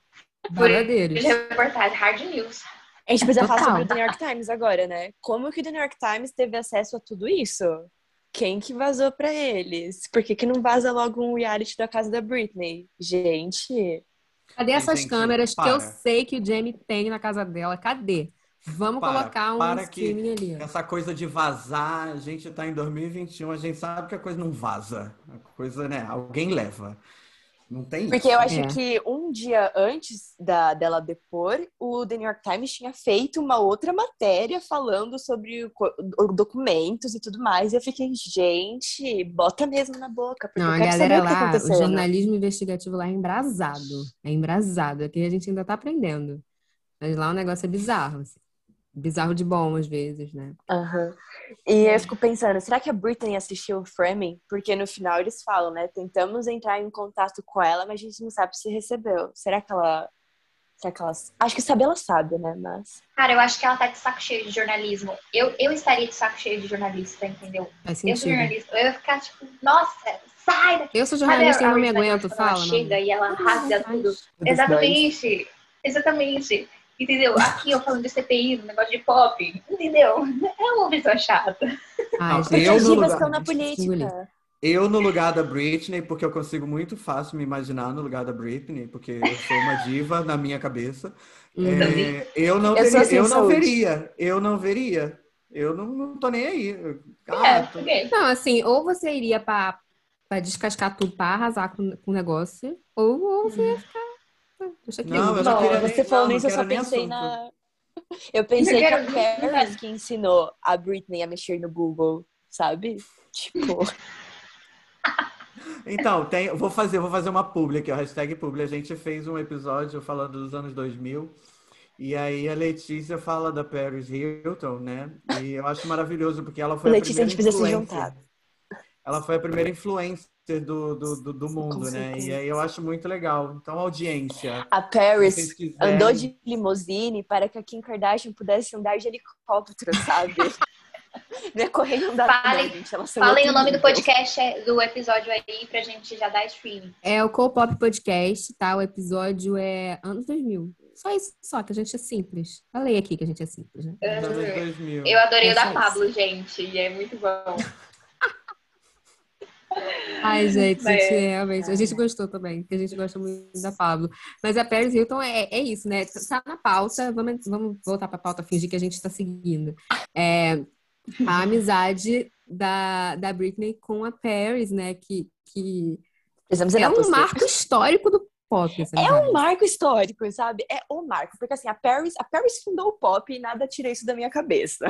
Babadeiros. Reportagem, hard news. A gente precisa falar Total. sobre o The New York Times agora, né? Como que o The New York Times teve acesso a tudo isso? Quem que vazou pra eles? Por que, que não vaza logo um reality da casa da Britney? Gente, Cadê essas Gente, câmeras que para. eu sei que o Jamie tem na casa dela? Cadê? Vamos Para, colocar um para que- streaming ali. essa coisa de vazar, a gente tá em 2021, a gente sabe que a coisa não vaza. A coisa, né? Alguém leva. Não tem Porque isso. eu acho É. que um dia antes da, dela depor, o The New York Times tinha feito uma outra matéria falando sobre o, o- documentos e tudo mais. E eu fiquei, gente, bota mesmo na boca, porque Não, eu a galera o que tá lá, o acontecendo. jornalismo investigativo lá é embrasado. É embrasado. Aqui a gente ainda tá aprendendo. Mas lá o negócio é bizarro. assim. Bizarro de bom às vezes, né? Aham. E eu fico pensando, será que a Britney assistiu o Framing? Porque no final eles falam, né? Tentamos entrar em contato com ela, mas a gente não sabe se recebeu. Será que ela. Será que ela. Acho que sabe, ela sabe, né? Mas. Cara, eu acho que ela tá de saco cheio de jornalismo. Eu, eu estaria de saco cheio de jornalista, entendeu? Faz Eu sou jornalista. Eu ia ficar tipo, nossa, sai daqui. Eu sou Sabe jornalista e não me aguento, quando ela fala. chega e ela rasga tudo. Exatamente. Exatamente. Entendeu? Aqui eu falando de CPI, no negócio de pop. Entendeu? É uma pessoa chata. Ai, Não, gente, eu As no divas lugar- estão na política. Eu no lugar da Britney, porque eu consigo muito fácil me imaginar no lugar da Britney, porque eu sou uma diva na minha cabeça. Uhum. É, eu não Eu sou teria- assim, eu não saúde. veria, eu não veria. Eu não, não tô nem aí. Ah, É, tô- ok. Não, assim, ou você iria pra, pra descascar tudo, pra arrasar com, com o negócio, ou, ou você ia ficar. Aqui. Não, eu não queria nem- você falando não, isso, eu só nem pensei na. Eu pensei Eu que a Paris que ensinou a Britney a mexer no Google, sabe? Tipo, *laughs* Então, tem, vou fazer, vou fazer uma publi aqui, ó, hashtag publi. A gente fez um episódio falando dos anos 2000 e aí a Letícia fala da Paris Hilton, né? E eu acho maravilhoso porque ela foi Letícia, a a gente primeira precisa se juntar. Ela foi a primeira influencer do, do, do, do mundo, né? E aí eu acho muito legal. Então, audiência, A Paris quiserem... andou de limusine para que a Kim Kardashian pudesse andar de helicóptero, sabe? *laughs* Não é dá Falem- não, são Falem o nome do podcast, é- do episódio aí, pra gente já dar streaming. É o Co-Pop Podcast, tá? O episódio é anos 2000. Só isso, só que a gente é simples. Falei aqui que a gente é simples, né? anos 2000. Eu adorei É o da só isso. Pablo, gente. E é muito bom. *laughs* Ai, gente, Mas- gente, realmente. A gente gostou também, porque a gente gosta muito da Pablo. Mas a Paris Hilton é, é isso, né? Tá na pauta, vamos, vamos voltar pra pauta, fingir que a gente está seguindo. É, a amizade da, da Britney com a Paris, né? Que, que Precisamos é um marco histórico do pop. É um marco histórico, sabe? É o marco. Porque assim, a Paris, a Paris fundou o pop e nada tira isso da minha cabeça.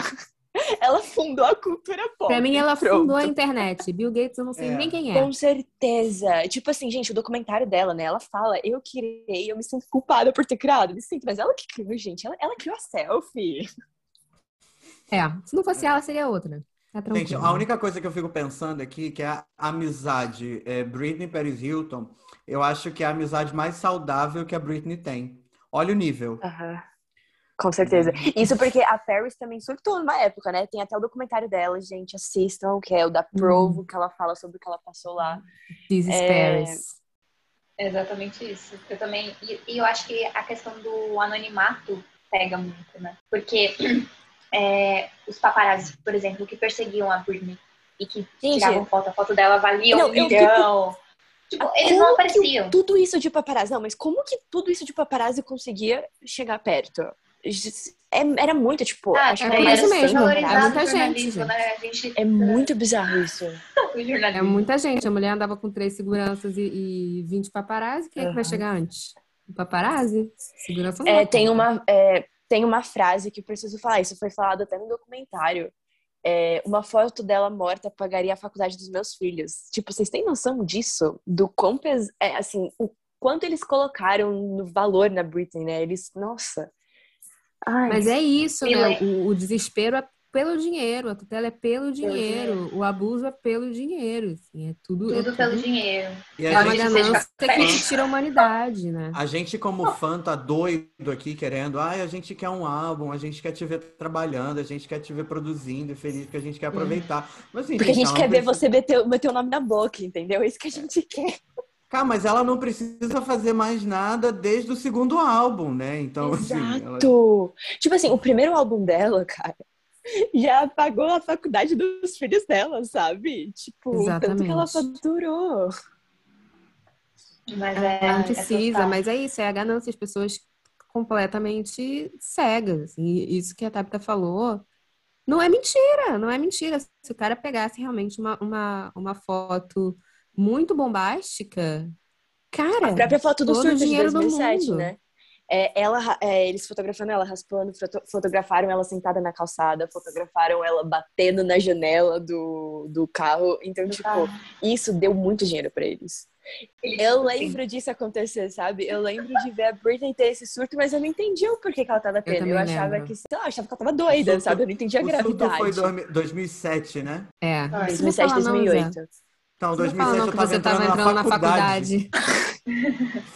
*laughs* Ela fundou a cultura pop. Pra mim, ela Pronto. fundou a internet. Bill Gates, eu não sei É. nem quem é. Com certeza. Tipo assim, gente, o documentário dela, né? Ela fala, eu criei, eu me sinto culpada por ter criado. Me sinto, mas ela que criou, gente. Ela, ela criou a selfie. É, se não fosse ela, seria outra. Tá Gente, a única coisa que eu fico pensando aqui, que é a amizade é, Britney Paris Hilton, eu acho que é a amizade mais saudável que a Britney tem. Olha o nível. Aham. Com certeza. Isso porque a Paris também surtou numa época, né? Tem até o documentário dela, gente, assistam, que é o da Provo, que ela fala sobre o que ela passou lá. This is É, Paris. É exatamente isso. Eu também. E, e eu acho que a questão do anonimato pega muito, né? Porque *clears throat* é, os paparazzi, por exemplo, que perseguiam a Britney e que Gente, tiravam foto, a foto dela valia Não, um milhão. Tipo, eles Como não apareciam. Tudo isso de paparazzi, não, mas como que tudo isso de paparazzi conseguia chegar perto? É- era muito, tipo, Ah, acho que é isso era mesmo, é muita gente, né? A gente É muito bizarro isso. *laughs* É muita gente. A mulher andava com três seguranças e, e 20 paparazzi. Quem é que vai chegar antes? O paparazzi? Segurança não É, tem, uma, é, tem uma frase que eu preciso falar, isso foi falado até no documentário. É, uma foto dela morta pagaria a faculdade dos meus filhos. Tipo, vocês têm noção disso? Do quão pes... é, assim, o quanto eles colocaram no valor na Britney, né? Eles, nossa. Ai, Mas é isso, né? O, o desespero é pelo dinheiro, a tutela é pelo dinheiro, o abuso é pelo dinheiro. Assim, é tudo, é Tudo pelo tudo- dinheiro. E É a gente, ganância que tira a humanidade, né? a gente, como fã, tá doido aqui querendo. Ai, a gente quer um álbum, a gente quer te ver trabalhando, a gente quer te ver produzindo e feliz, porque a gente quer aproveitar. Mas, assim, porque a gente ela quer não ver precisa- você meter, meter o nome na boca, entendeu? É isso que a gente quer. Cara, mas ela não precisa fazer mais nada desde o segundo álbum, né? Então, assim, ela- Exato. Tipo assim, o primeiro álbum dela, cara, já pagou a faculdade dos filhos dela, sabe? Tipo, o tanto que ela Exatamente. faturou. Mas Ela é. não é precisa, total. mas é isso, é a ganância, as pessoas completamente cegas. assim, e isso que a Tabita falou não é mentira, não é mentira. Se o cara pegasse realmente uma, uma, uma foto muito bombástica, cara, A própria foto do o surto de dinheiro do 2007, mundo. né? É, ela, é, eles fotografando ela raspando, foto- fotografaram ela sentada na calçada, fotografaram ela batendo na janela do, do carro. Então, tipo, isso deu muito dinheiro pra eles. Ele, Eu assim, lembro disso acontecer, sabe? Eu lembro de ver a Britney ter esse surto, mas eu não entendi o porquê que ela tava tendo. Eu, também achava lembro. que, sei lá, eu achava que ela tava doida, surto- sabe? Eu não entendi a O surto gravidade. foi dois- 2007, né? É. Ah, Não precisa 2007, falar não, Zé. 2008. Então, Não fala 2007 não eu que tava entrando, entrando na faculdade. *laughs*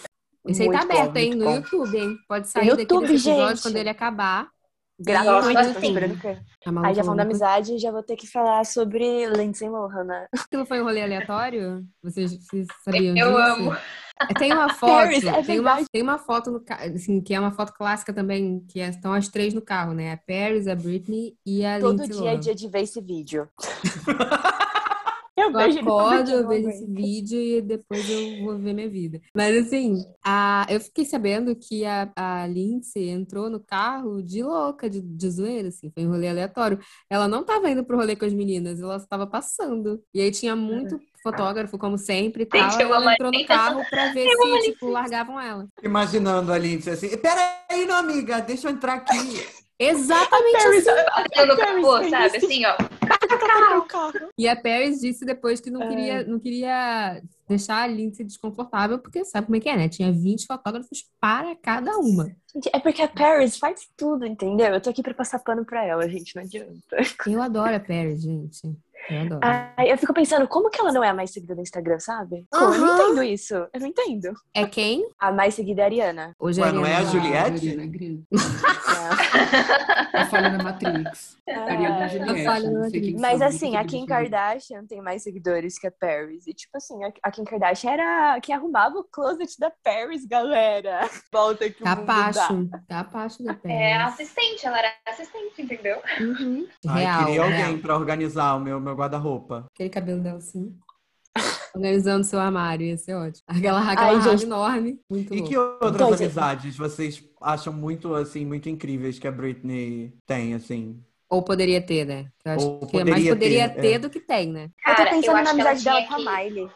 Esse aí tá Muito bom, aberto, hein? No bom. YouTube, hein? Pode sair No daqui YouTube, desse episódio gente. quando ele acabar. Gratuito, Gosto tô assim. A Malu Aí já falando da amizade, já vou ter que falar sobre Lindsay Lohan, né? Aquilo foi um rolê aleatório? Vocês, vocês sabiam Eu disso? amo. Tem uma *laughs* foto, Paris, é tem, uma, verdade. tem uma foto no assim, que é uma foto clássica também, que é- estão as três no carro, né? A Paris, a Britney e a Todo Lindsay dia é Lohan. dia de ver esse vídeo. *laughs* eu Eu vejo acordo, eu vejo esse vídeo e depois eu vou ver minha vida. Mas assim, a, eu fiquei sabendo que a, a Lindsay entrou no carro de louca, de, de zoeira, assim, foi um rolê aleatório. Ela não tava indo pro rolê com as meninas, ela estava passando. E aí tinha muito fotógrafo, como sempre, e tal. Gente, ela amo entrou no carro pra ver Eu amo a se, tipo, largavam ela. Imaginando a Lindsay assim, peraí, não, amiga, deixa eu entrar aqui. Exatamente Paris, assim. No Paris, capô, Paris. sabe? Assim, ó. E a Paris disse depois que não É. queria, não queria deixar a Lindsay desconfortável, porque sabe como é que é, né? Tinha 20 fotógrafos para cada uma. Gente, é porque a Paris faz tudo, entendeu? Eu tô aqui pra passar pano pra ela, gente, não adianta. Eu adoro a Paris, gente. Eu. Ai, eu fico pensando, como que ela não é a mais seguida no Instagram, sabe? Pô, eu não entendo isso. Eu não entendo. É quem? A mais seguida é a Ariana. Hoje Ué, não é a Ariana- Juliette? Ariana Grande. *laughs* É. A falha na Matrix. Ariana Juliette. Mas são, assim, a Kim. Kardashian tem mais seguidores que a Paris. E tipo assim, a- a Kim Kardashian era quem arrumava o closet da Paris, galera. *laughs* Volta que o mundo dá. Capacho. Capacho da Paris. É assistente, ela era assistente, entendeu? Uhum. Ai, Real, queria alguém real. pra organizar o meu, meu guarda-roupa. Aquele cabelo dela assim. Organizando seu armário, ia ser ótimo. Aquela, aquela Ai, gente. enorme. Muito E louco. que outras é. amizades vocês acham muito, assim, muito incríveis que a Britney tem, assim? Ou poderia ter, né? Eu acho Ou que mais poderia poderia ter, ter, é. do que tem, né? Eu Cara, tô eu pensando acho na que ela amizade dela tinha com a que- Miley.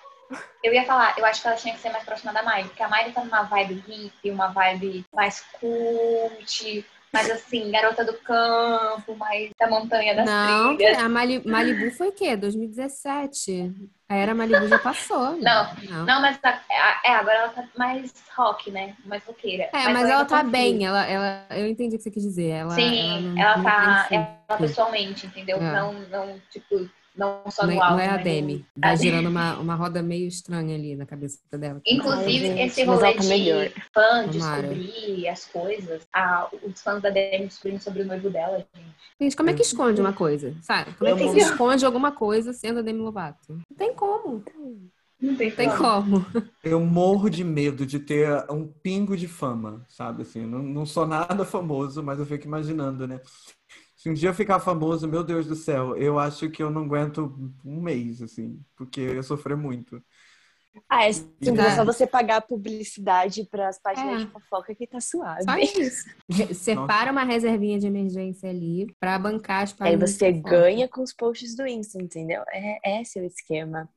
Eu ia falar, eu acho que ela tinha que ser mais próxima da Miley, porque a Miley tá numa vibe hippie, uma vibe mais cult, mais assim, garota do campo, mais da montanha das Não, trilhas. a Mali- Malibu foi o quê? 2017. A era Malibu já passou. Não, não. Não, mas tá, é, agora ela tá mais rock, né? Mais roqueira. É, mas, ela ainda tá bem, ela, ela, eu entendi o que você quis dizer. Ela, Sim, não- ela, não tá. Ela pessoalmente, entendeu? É. Não, não, tipo, não só Não no é, álbum. não é a Demi. *laughs* Tá Demi. girando uma, uma roda meio estranha ali na cabeça dela. Inclusive, Ai, esse rolê tá melhor. de fã Tomara. descobrir as coisas, a- os fãs da Demi descobrindo sobre o noivo dela, gente. Gente, como é que esconde uma coisa? Sabe? Como é que se esconde alguma coisa sendo a Demi Lovato? Não tem como. Não tem, Não tem como. como. *laughs* Eu morro de medo de ter um pingo de fama, sabe? Assim, não, não sou nada famoso, mas eu fico imaginando, né? Se um dia eu ficar famoso, meu Deus do céu, eu acho que eu não aguento um mês, assim, porque eu ia sofrer muito. Ah, é Tá. é só você pagar a publicidade pras páginas É. de fofoca que tá suave. Só isso. Re- *laughs* Separa uma reservinha de emergência ali pra bancar as Aí páginas você de fofoca. ganha com os posts do Insta, entendeu? É, esse é o esquema.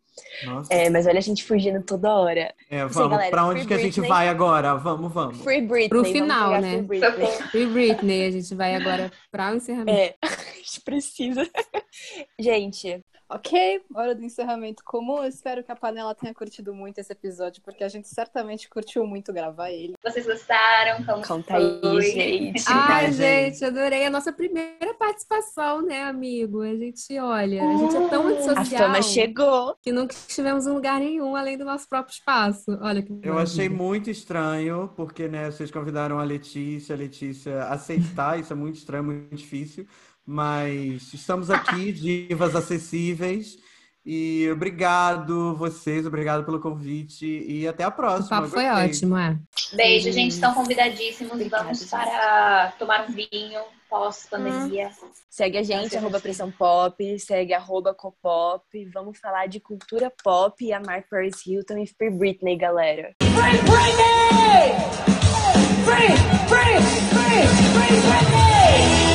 Nossa. É, mas olha a gente fugindo toda hora. É, Assim, vamos, galera, pra onde Free que a gente Britney. vai agora? Vamos, vamos. Free Britney. Pro final, né? Free Britney. Free Britney, a gente vai agora para o encerramento. É, *laughs* a gente precisa. *laughs* gente, Ok, hora do encerramento comum. Eu espero que a panela tenha curtido muito esse episódio, porque a gente certamente curtiu muito gravar ele. Vocês gostaram? Como conta foi? aí, gente. Ai, gente, adorei a nossa primeira participação, né, amigo? A gente, olha, a gente é tão A antissocial fama chegou. que nunca estivemos em lugar nenhum além do nosso próprio espaço. Olha que Eu maravilha. achei muito estranho, porque, né, vocês convidaram a Letícia, a Letícia aceitar, isso é muito estranho, muito difícil, mas estamos aqui, divas acessíveis, e obrigado vocês, obrigado pelo convite, e até a O próxima. papo foi ótimo, é. Beijo, gente. Estão convidadíssimos. Obrigada, Vamos para tomar um vinho pós-pandemia. Segue a gente, Nossa, arroba gente. Pressão Pop, segue arroba Copop. Vamos falar de cultura pop e amar Paris Hilton e Free Britney, galera. Free Britney! Free, free, free, free Britney!